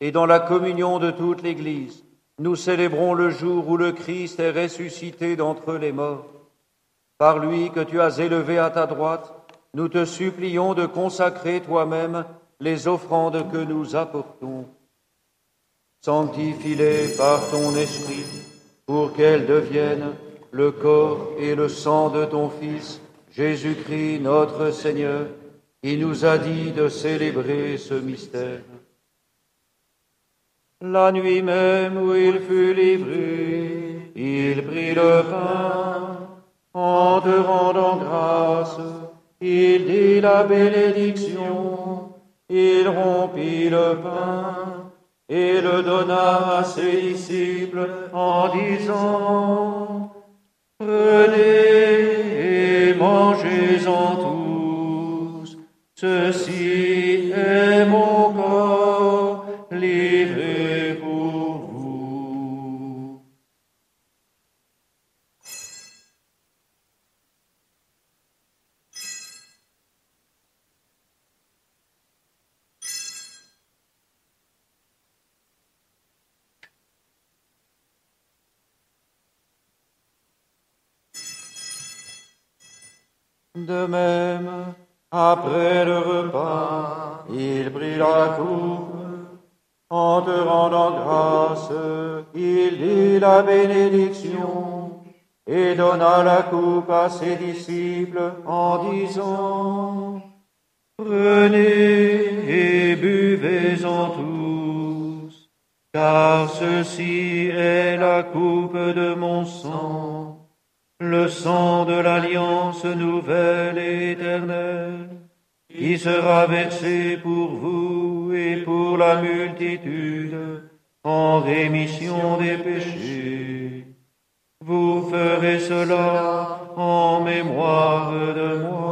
et dans la communion de toute l'Église, nous célébrons le jour où le Christ est ressuscité d'entre les morts. Par lui que tu as élevé à ta droite, nous te supplions de consacrer toi-même les offrandes que nous apportons. Sanctifie-les par ton esprit, pour qu'elles deviennent le corps et le sang de ton Fils, Jésus-Christ notre Seigneur, qui nous a dit de célébrer ce mystère. La nuit même où il fut livré, il prit le pain, en te rendant grâce, il dit la bénédiction, il rompit le pain et le donna à ses disciples en disant, Prenez et mangez-en tous. Ceci est mon De même, après le repas, il prit la coupe. En te rendant grâce, il dit la bénédiction et donna la coupe à ses disciples en disant, Prenez et buvez-en tous, car ceci est la coupe de mon sang, le sang de l'alliance nouvelle et éternelle qui sera versé pour vous et pour la multitude en rémission des péchés. Vous ferez cela en mémoire de moi.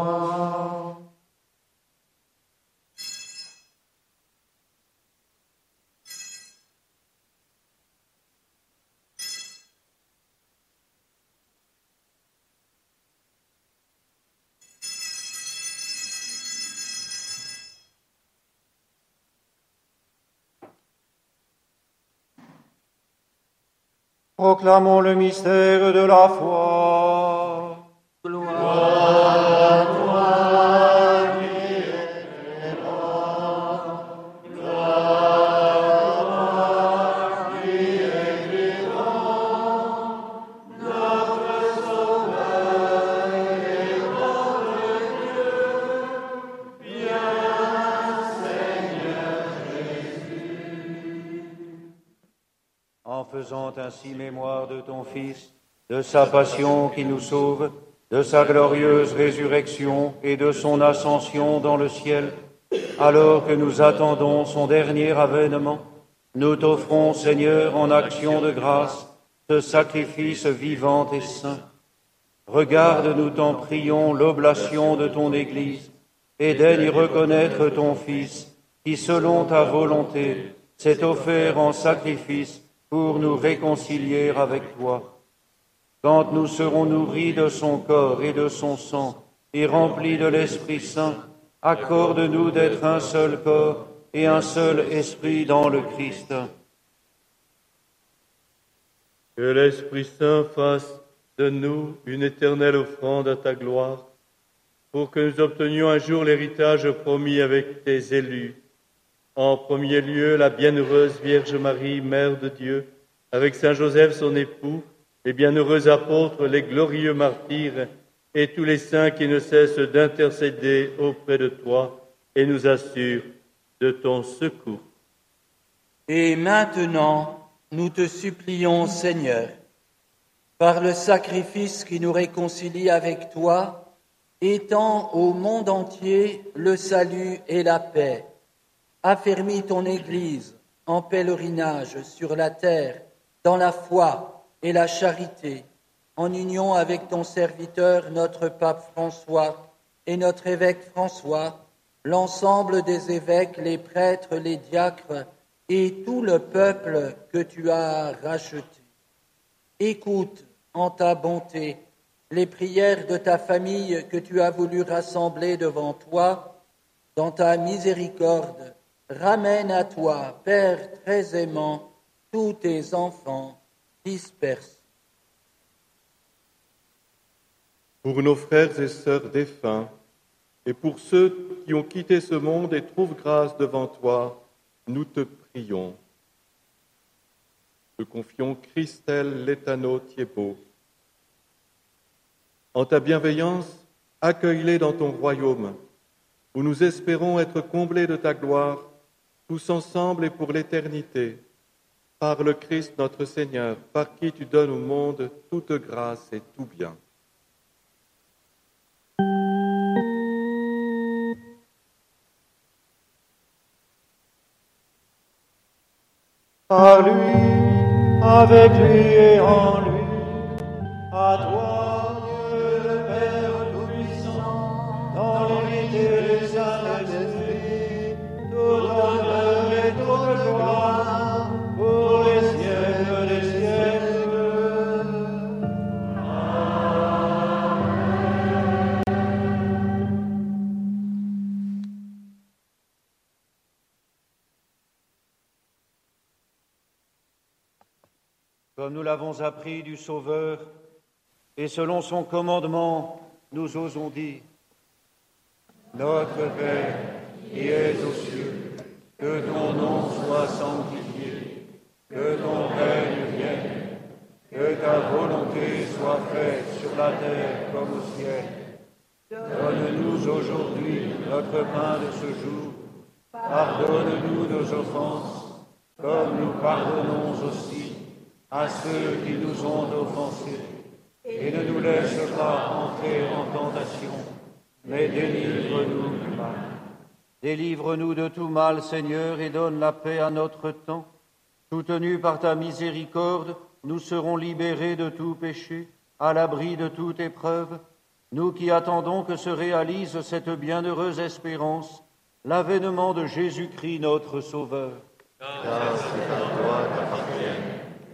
Proclamons le mystère de la foi. Ainsi mémoire de ton Fils, de sa passion qui nous sauve, de sa glorieuse résurrection et de son ascension dans le ciel, alors que nous attendons son dernier avènement, nous t'offrons, Seigneur, en action de grâce, ce sacrifice vivant et saint. Regarde, nous t'en prions, l'oblation de ton Église, et daigne reconnaître ton Fils, qui, selon ta volonté, s'est offert en sacrifice pour nous réconcilier avec toi. Quand nous serons nourris de son corps et de son sang, et remplis de l'Esprit Saint, accorde-nous d'être un seul corps et un seul esprit dans le Christ. Que l'Esprit Saint fasse de nous une éternelle offrande à ta gloire, pour que nous obtenions un jour l'héritage promis avec tes élus. En premier lieu, la bienheureuse Vierge Marie, Mère de Dieu, avec Saint Joseph son époux, les bienheureux apôtres, les glorieux martyrs, et tous les saints qui ne cessent d'intercéder auprès de toi et nous assurent de ton secours. Et maintenant, nous te supplions, Seigneur, par le sacrifice qui nous réconcilie avec toi, étends au monde entier le salut et la paix. Affermis ton Église en pèlerinage sur la terre, dans la foi et la charité, en union avec ton serviteur, notre pape François, et notre évêque François, l'ensemble des évêques, les prêtres, les diacres et tout le peuple que tu as racheté. Écoute en ta bonté les prières de ta famille que tu as voulu rassembler devant toi. Dans ta miséricorde, ramène à toi, Père très aimant, tous tes enfants dispersés. Pour nos frères et sœurs défunts, et pour ceux qui ont quitté ce monde et trouvent grâce devant toi, nous te prions. Te confions Christelle Létano Thiebaud. En ta bienveillance, accueille-les dans ton royaume, où nous espérons être comblés de ta gloire, tous ensemble et pour l'éternité, par le Christ notre Seigneur, par qui tu donnes au monde toute grâce et tout bien. Par lui, avec lui et en lui, appris du Sauveur, et selon son commandement, nous osons dire, Notre Père, qui es aux cieux, que ton nom soit sanctifié, que ton règne vienne, que ta volonté soit faite sur la terre comme au ciel. Donne-nous aujourd'hui notre pain de ce jour. Pardonne-nous nos offenses, comme nous pardonnons aussi à ceux qui nous ont offensés. Et ne nous laisse pas entrer en tentation, mais délivre-nous du mal. Délivre-nous de tout mal, Seigneur, et donne la paix à notre temps. Soutenus par ta miséricorde, nous serons libérés de tout péché, à l'abri de toute épreuve, nous qui attendons que se réalise cette bienheureuse espérance, l'avènement de Jésus-Christ notre Sauveur. Car c'est à toi qu'appartiennent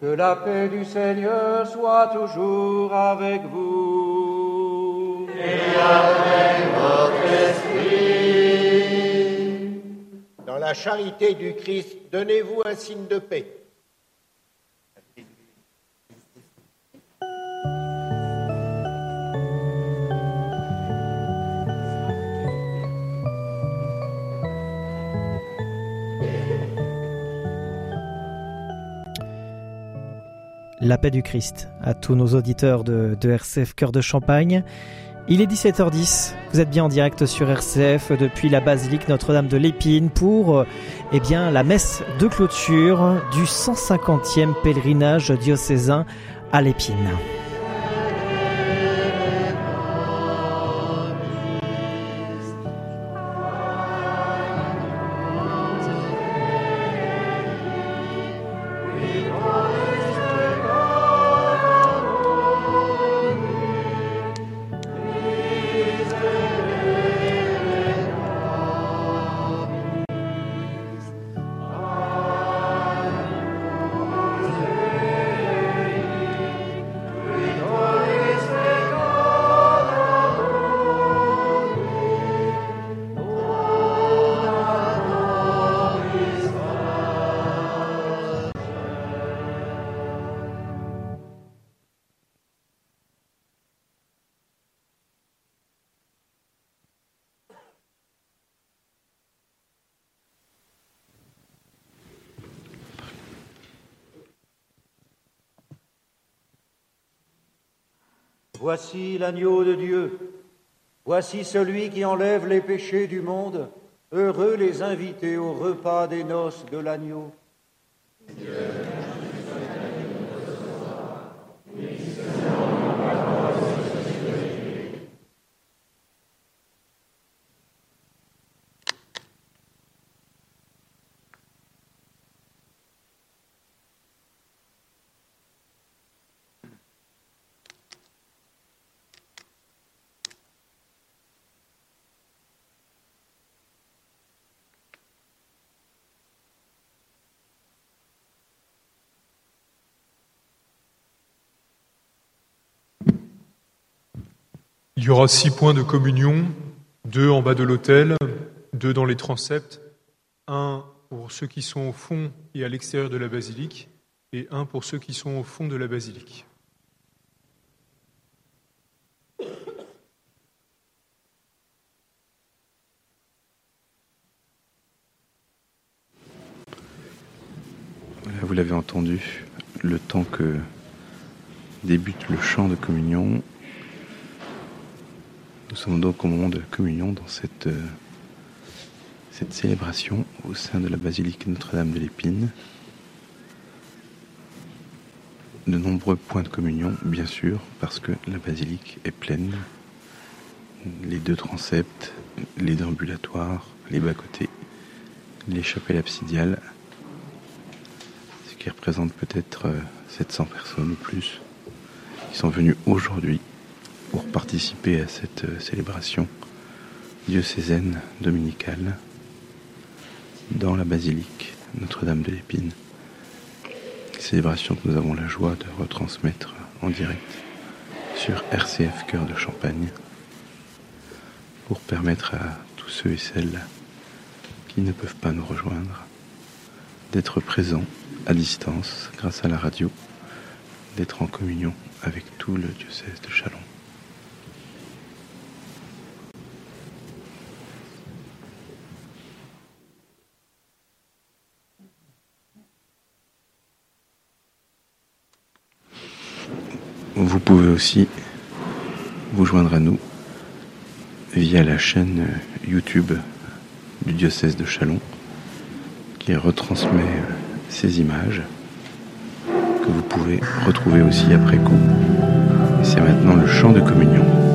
Que la paix du Seigneur soit toujours avec vous. Et avec votre esprit. Dans la charité du Christ, donnez-vous un signe de paix. La paix du Christ à tous nos auditeurs de, RCF Cœur de Champagne. Il est 17h10, vous êtes bien en direct sur RCF depuis la basilique Notre-Dame de l'Épine pour eh bien, la messe de clôture du 150e pèlerinage diocésain à l'Épine. Voici l'agneau de Dieu. Voici celui qui enlève les péchés du monde. Heureux les invités au repas des noces de l'agneau. Y aura six points de communion, deux en bas de l'autel, deux dans les transepts, un pour ceux qui sont au fond et à l'extérieur de la basilique, et un pour ceux qui sont au fond de la basilique. vous l'avez entendu, le temps que débute le chant de communion, nous sommes donc au moment de communion dans cette, euh, cette célébration au sein de la basilique Notre-Dame de l'Épine. De nombreux points de communion, bien sûr, parce que la basilique est pleine. Les deux transepts, les deux ambulatoires, les bas-côtés, les chapelles absidiales, ce qui représente peut-être 700 euh, personnes ou plus, qui sont venues aujourd'hui pour participer à cette euh, célébration diocésaine dominicale dans la basilique Notre-Dame de l'Épine. Célébration que nous avons la joie de retransmettre en direct sur RCF Cœur de Champagne pour permettre à tous ceux et celles qui ne peuvent pas nous rejoindre d'être présents à distance grâce à la radio, d'être en communion avec tout le diocèse de Chalon. Vous pouvez aussi vous joindre à nous via la chaîne YouTube du diocèse de Chalon qui retransmet ces images que vous pouvez retrouver aussi après coup. C'est maintenant le chant de communion.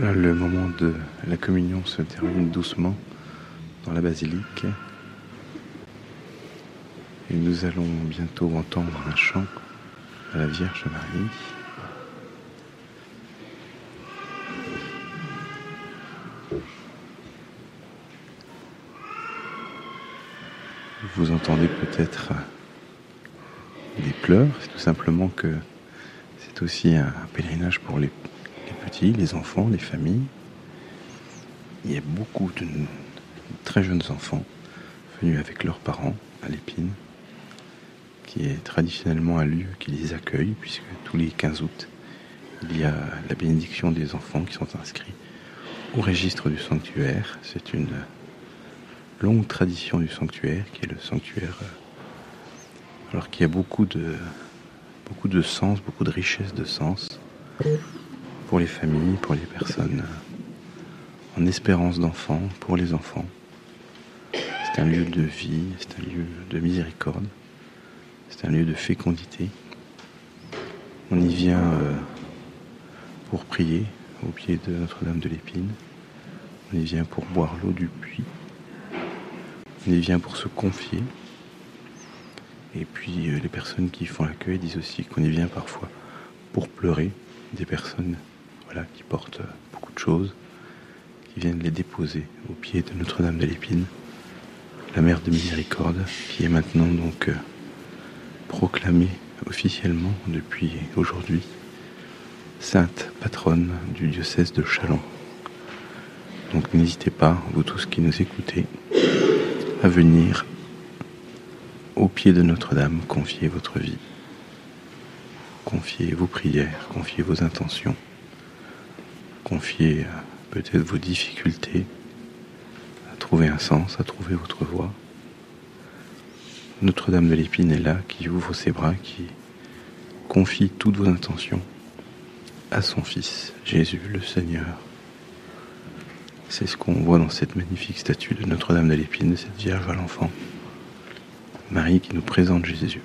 Le moment de la communion se termine doucement dans la basilique. Et nous allons bientôt entendre un chant à la Vierge Marie. Vous entendez peut-être des pleurs, c'est tout simplement que c'est aussi un pèlerinage pour les petits, les enfants, les familles. Il y a beaucoup de très jeunes enfants venus avec leurs parents à l'épine, qui est traditionnellement un lieu qui les accueille, puisque tous les 15 août, il y a la bénédiction des enfants qui sont inscrits au registre du sanctuaire. C'est une longue tradition du sanctuaire, qui est le sanctuaire, euh, alors qu'il y a beaucoup de, beaucoup de sens, beaucoup de richesse de sens pour les familles, pour les personnes en espérance d'enfants, pour les enfants. C'est un lieu de vie, c'est un lieu de miséricorde, c'est un lieu de fécondité. On y vient euh, pour prier au pied de Notre-Dame de l'Épine. On y vient pour boire l'eau du puits. On y vient pour se confier. Et puis euh, les personnes qui font l'accueil disent aussi qu'on y vient parfois pour pleurer des personnes qui portent beaucoup de choses, qui viennent les déposer au pied de Notre-Dame de l'Épine, la Mère de Miséricorde, qui est maintenant donc euh, proclamée officiellement depuis aujourd'hui sainte patronne du diocèse de Châlons. Donc n'hésitez pas, vous tous qui nous écoutez, à venir au pied de Notre-Dame confier votre vie, confier vos prières, confier vos intentions, confier peut-être vos difficultés à trouver un sens, à trouver votre voie. Notre-Dame de l'Épine est là, qui ouvre ses bras, qui confie toutes vos intentions à son Fils, Jésus le Seigneur. C'est ce qu'on voit dans cette magnifique statue de Notre-Dame de l'Épine, cette Vierge à l'enfant, Marie qui nous présente Jésus.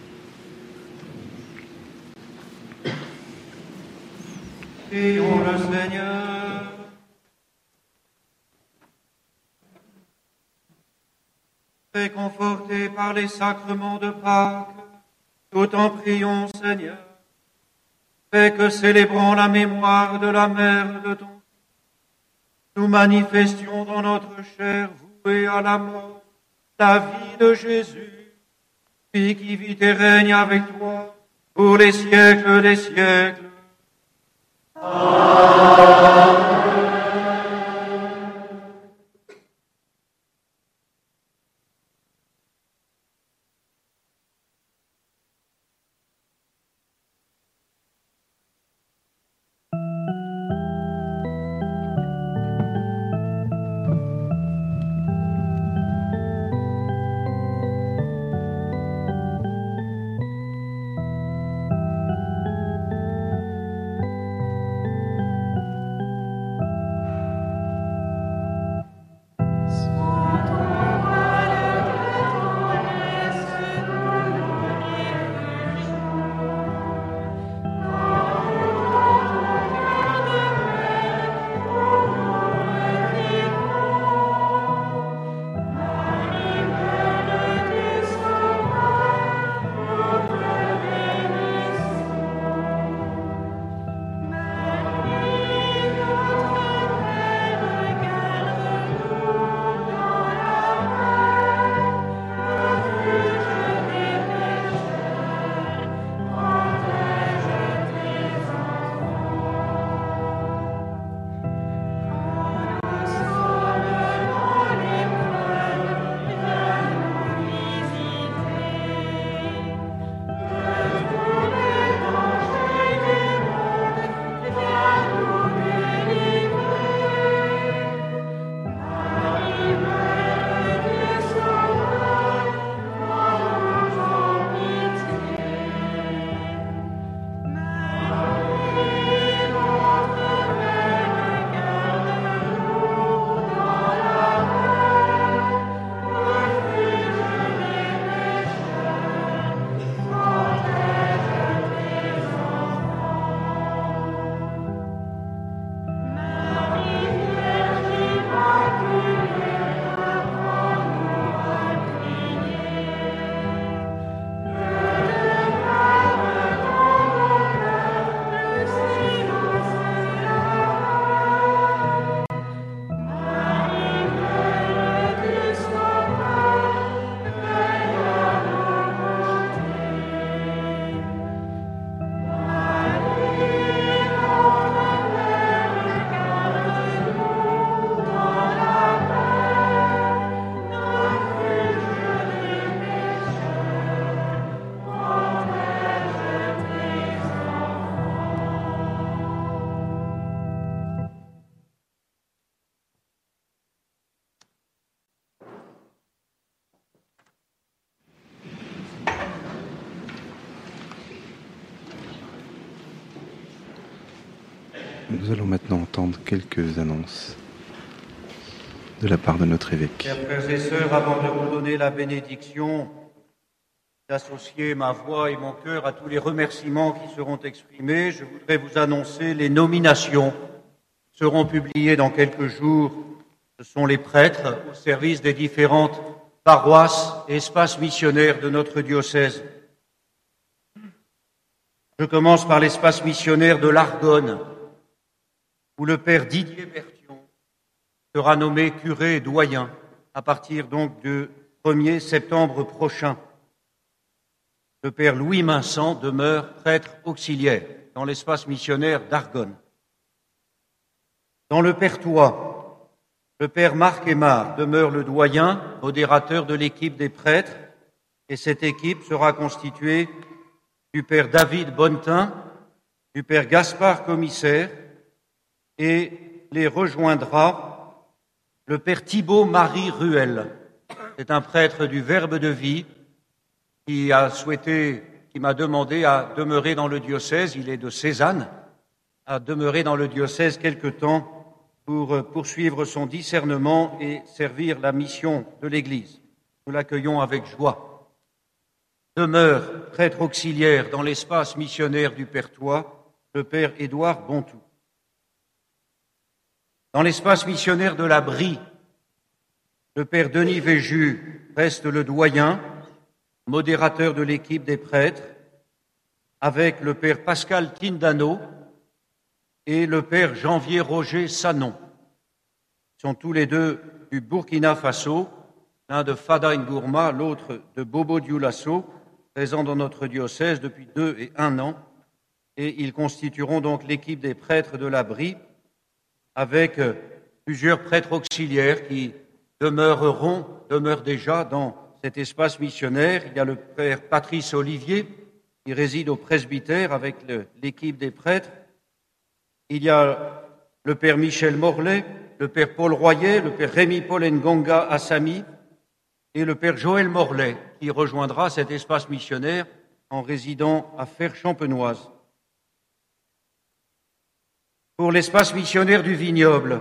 Prions le Seigneur. Réconfortés par les sacrements de Pâques, tout en prions, Seigneur. Fais que célébrant la mémoire de la mère de ton nous manifestions dans notre chair vouée à la mort la vie de Jésus, qui vit et règne avec toi pour les siècles des siècles. Amen. Nous allons maintenant entendre quelques annonces de la part de notre évêque. Chers frères et sœurs, avant de vous donner la bénédiction, d'associer ma voix et mon cœur à tous les remerciements qui seront exprimés, je voudrais vous annoncer les nominations qui seront publiées dans quelques jours. Ce sont les prêtres au service des différentes paroisses et espaces missionnaires de notre diocèse. Je commence par l'espace missionnaire de l'Argonne, où le père Didier Bertion sera nommé curé et doyen à partir donc du 1er septembre prochain. Le père Louis Vincent demeure prêtre auxiliaire dans l'espace missionnaire d'Argonne. Dans le Pertois, le père Marc Aymar demeure le doyen, modérateur de l'équipe des prêtres, et cette équipe sera constituée du père David Bonnetin, du père Gaspard Commissaire, et les rejoindra le père Thibault Marie Ruel. C'est un prêtre du Verbe de vie qui a souhaité, qui m'a demandé à demeurer dans le diocèse. Il est de Cézanne, à demeurer dans le diocèse quelque temps pour poursuivre son discernement et servir la mission de l'Église. Nous l'accueillons avec joie. Demeure prêtre auxiliaire dans l'espace missionnaire du Pertois, le père Édouard Bontou. Dans l'espace missionnaire de la Brie, le père Denis Véju reste le doyen, modérateur de l'équipe des prêtres, avec le père Pascal Tindano et le père Janvier Roger Sanon. Ils sont tous les deux du Burkina Faso, l'un de Fada Ngourma, l'autre de Bobo Dioulasso, présents dans notre diocèse depuis deux et un an, et ils constitueront donc l'équipe des prêtres de la Brie, avec plusieurs prêtres auxiliaires qui demeureront, demeurent déjà dans cet espace missionnaire. Il y a le père Patrice Olivier, qui réside au presbytère avec l'équipe des prêtres. Il y a le père Michel Morlet, le père Paul Royer, le père Rémi Paul Ngonga Assami et le père Joël Morlet, qui rejoindra cet espace missionnaire en résidant à Fer-Champenoise. Pour l'espace missionnaire du vignoble,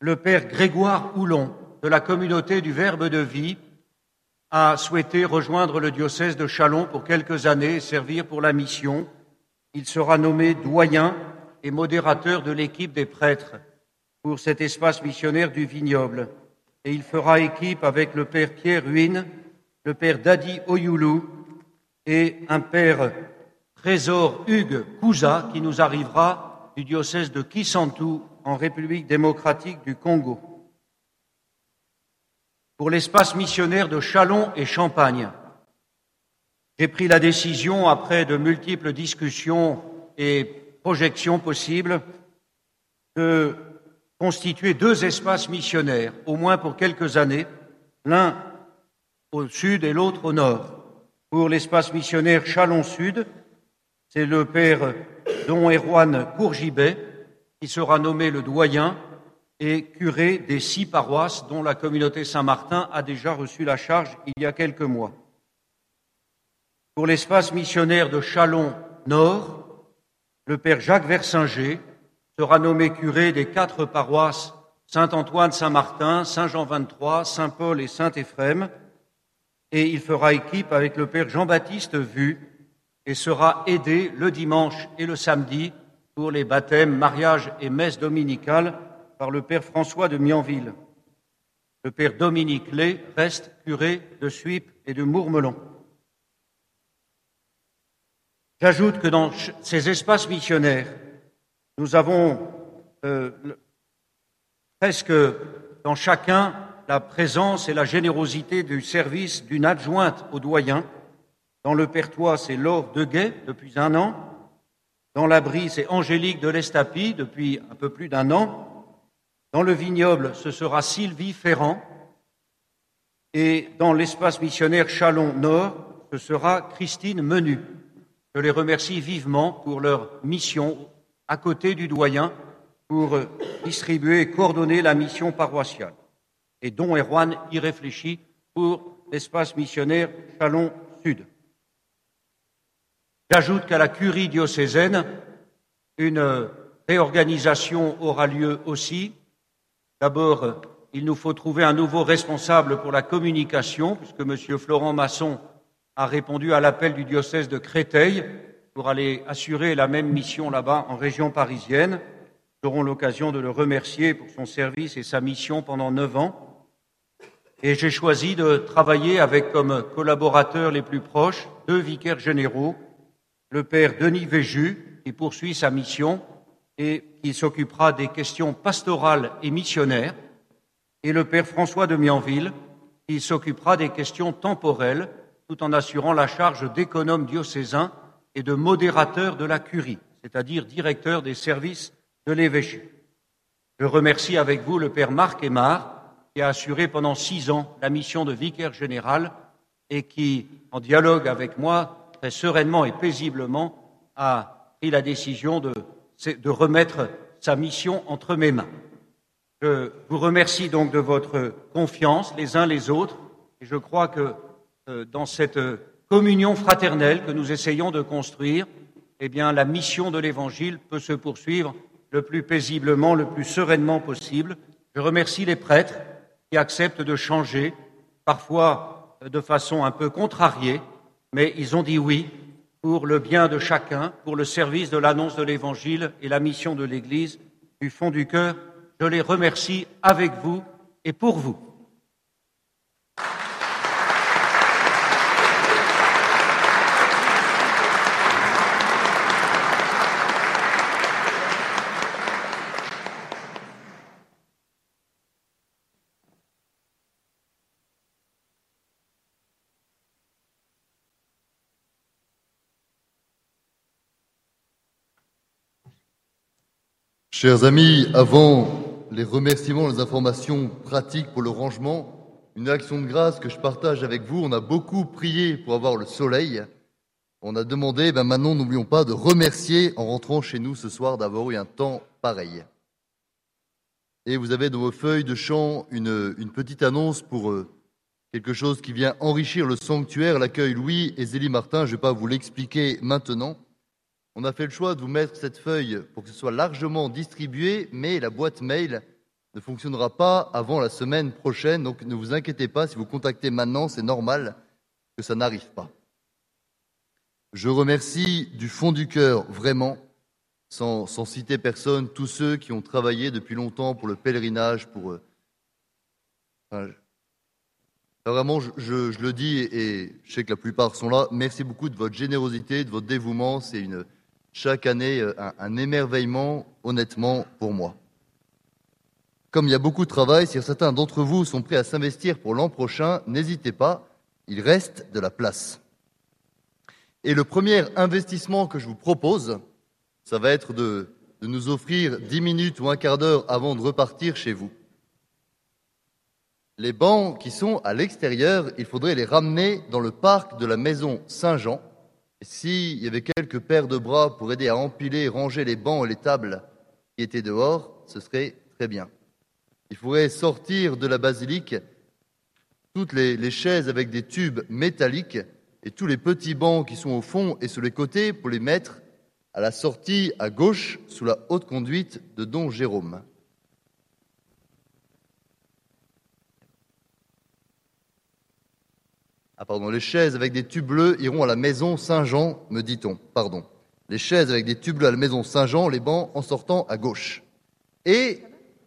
le père Grégoire Houlon, de la communauté du Verbe de vie, a souhaité rejoindre le diocèse de Chalon pour quelques années et servir pour la mission. Il sera nommé doyen et modérateur de l'équipe des prêtres pour cet espace missionnaire du vignoble. Et il fera équipe avec le père Pierre Ruine, le père Dadi Oyoulou et un père Trésor Hugues Kouza qui nous arrivera du diocèse de Kisantu en République démocratique du Congo. Pour l'espace missionnaire de Chalon et Champagne, j'ai pris la décision, après de multiples discussions et projections possibles, de constituer deux espaces missionnaires, au moins pour quelques années, l'un au sud et l'autre au nord. Pour l'espace missionnaire Chalon Sud, c'est le père Don Erwan Courgibet qui sera nommé le doyen et curé des six paroisses dont la communauté Saint-Martin a déjà reçu la charge il y a quelques mois. Pour l'espace missionnaire de Chalon Nord, le père Jacques Versinger sera nommé curé des quatre paroisses Saint-Antoine, Saint-Martin, Saint-Jean 23, Saint-Paul et Saint-Éphrem, et il fera équipe avec le père Jean-Baptiste Vu et sera aidé le dimanche et le samedi pour les baptêmes, mariages et messes dominicales par le père François de Mianville. Le père Dominique Lay reste curé de Suippes et de Mourmelon. J'ajoute que dans ces espaces missionnaires, nous avons euh, presque dans chacun la présence et la générosité du service d'une adjointe au doyen. Dans le Pertois, c'est Laure Deguet depuis un an. Dans l'abri, c'est Angélique de l'Estapie depuis un peu plus d'un an. Dans le vignoble, ce sera Sylvie Ferrand. Et dans l'espace missionnaire Chalon Nord, ce sera Christine Menu. Je les remercie vivement pour leur mission à côté du doyen pour distribuer et coordonner la mission paroissiale. Et Don Erwan y réfléchit pour l'espace missionnaire Chalon Sud. J'ajoute qu'à la curie diocésaine, une réorganisation aura lieu aussi. D'abord, il nous faut trouver un nouveau responsable pour la communication, puisque M. Florent Masson a répondu à l'appel du diocèse de Créteil pour aller assurer la même mission là-bas en région parisienne. Nous aurons l'occasion de le remercier pour son service et sa mission pendant neuf ans. Et j'ai choisi de travailler avec comme collaborateurs les plus proches deux vicaires généraux, le père Denis Véju, qui poursuit sa mission et qui s'occupera des questions pastorales et missionnaires, et le père François de Mianville, qui s'occupera des questions temporelles, tout en assurant la charge d'économe diocésain et de modérateur de la curie, c'est-à-dire directeur des services de l'évêché. Je remercie avec vous le père Marc Aymar, qui a assuré pendant six ans la mission de vicaire général et qui, en dialogue avec moi, très sereinement et paisiblement, a pris la décision de, remettre sa mission entre mes mains. Je vous remercie donc de votre confiance les uns les autres et je crois que euh, dans cette communion fraternelle que nous essayons de construire, eh la mission de l'Évangile peut se poursuivre le plus paisiblement, le plus sereinement possible. Je remercie les prêtres qui acceptent de changer, parfois de façon un peu contrariée, mais ils ont dit oui pour le bien de chacun, pour le service de l'annonce de l'Évangile et la mission de l'Église du fond du cœur. Je les remercie avec vous et pour vous. Chers amis, avant les remerciements, les informations pratiques pour le rangement, une action de grâce que je partage avec vous. On a beaucoup prié pour avoir le soleil. On a demandé, ben maintenant, n'oublions pas de remercier en rentrant chez nous ce soir d'avoir eu un temps pareil. Et vous avez dans vos feuilles de chant une, petite annonce pour euh, quelque chose qui vient enrichir le sanctuaire, l'accueil Louis et Zélie Martin. Je ne vais pas vous l'expliquer maintenant. On a fait le choix de vous mettre cette feuille pour que ce soit largement distribué, mais la boîte mail ne fonctionnera pas avant la semaine prochaine. Donc ne vous inquiétez pas, si vous contactez maintenant, c'est normal que ça n'arrive pas. Je remercie du fond du cœur, vraiment, sans, citer personne, tous ceux qui ont travaillé depuis longtemps pour le pèlerinage, pour... Euh, vraiment, je, je, le dis et je sais que la plupart sont là. Merci beaucoup de votre générosité, de votre dévouement. C'est une, chaque année euh, un, émerveillement, honnêtement, pour moi. Comme il y a beaucoup de travail, si certains d'entre vous sont prêts à s'investir pour l'an prochain, n'hésitez pas, il reste de la place. Et le premier investissement que je vous propose, ça va être de, de nous offrir dix minutes ou un quart d'heure avant de repartir chez vous. Les bancs qui sont à l'extérieur, il faudrait les ramener dans le parc de la maison Saint-Jean, s'il y avait quelques paires de bras pour aider à empiler et ranger les bancs et les tables qui étaient dehors, ce serait très bien. Il faudrait sortir de la basilique toutes les, les, chaises avec des tubes métalliques et tous les petits bancs qui sont au fond et sur les côtés pour les mettre à la sortie à gauche sous la haute conduite de Don Jérôme. Ah pardon, les chaises avec des tubes bleus iront à la maison Saint-Jean, me dit-on. Pardon. Les chaises avec des tubes bleus à la maison Saint-Jean, les bancs en sortant à gauche. Et,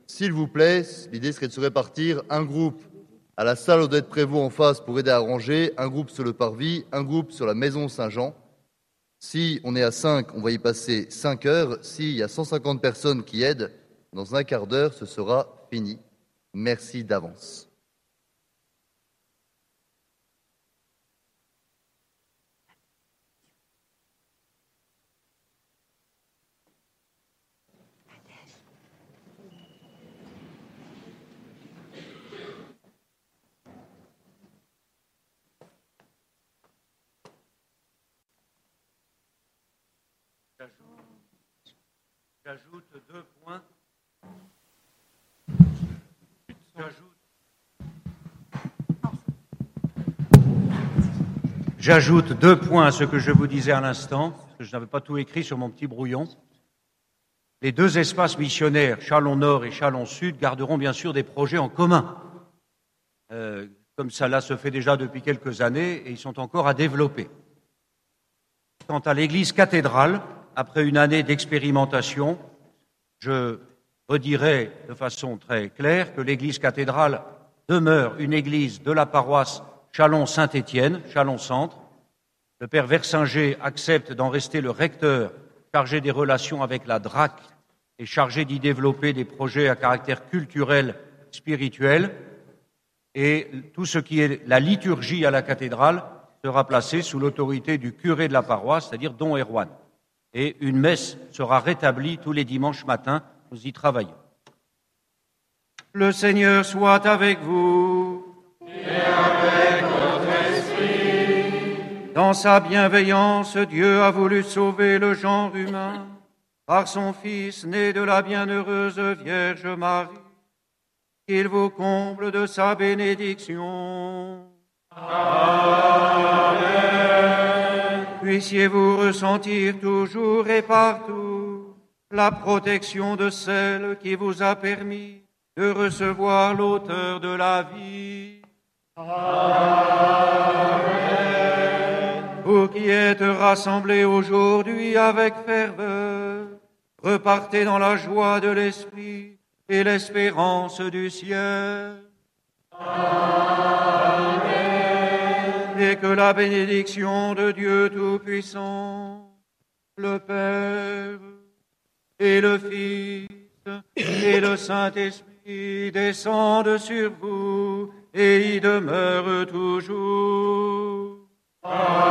s'il vous plaît, l'idée serait de se répartir un groupe à la salle Odette Prévost en face pour aider à ranger, un groupe sur le parvis, un groupe sur la maison Saint-Jean. Si on est à 5, on va y passer 5 heures. S'il y a 150 personnes qui aident, dans un quart d'heure, ce sera fini. Merci d'avance. J'ajoute deux points. J'ajoute deux points à ce que je vous disais à l'instant, parce que je n'avais pas tout écrit sur mon petit brouillon. les deux espaces missionnaires, Chalon Nord et Chalon Sud, garderont bien sûr des projets en commun. Euh, comme cela se fait déjà depuis quelques années, et ils sont encore à développer. Quant à l'église cathédrale, après une année d'expérimentation, je redirai de façon très claire que l'église cathédrale demeure une église de la paroisse Chalon-Saint-Étienne, Chalon-Centre. Le père Versinger accepte d'en rester le recteur chargé des relations avec la DRAC et chargé d'y développer des projets à caractère culturel, spirituel. Et tout ce qui est la liturgie à la cathédrale sera placé sous l'autorité du curé de la paroisse, c'est-à-dire Don Erwan. Et une messe sera rétablie tous les dimanches matins. Nous y travaillons. Le Seigneur soit avec vous. Dans sa bienveillance, Dieu a voulu sauver le genre humain par son Fils né de la bienheureuse Vierge Marie. Qu'il vous comble de sa bénédiction. Amen. Puissiez-vous ressentir toujours et partout la protection de celle qui vous a permis de recevoir l'auteur de la vie. Amen. Vous qui êtes rassemblés aujourd'hui avec ferveur, repartez dans la joie de l'Esprit et l'espérance du ciel. Amen. Et que la bénédiction de Dieu Tout-Puissant, le Père et le Fils et le Saint-Esprit descendent sur vous et y demeurent toujours. Amen.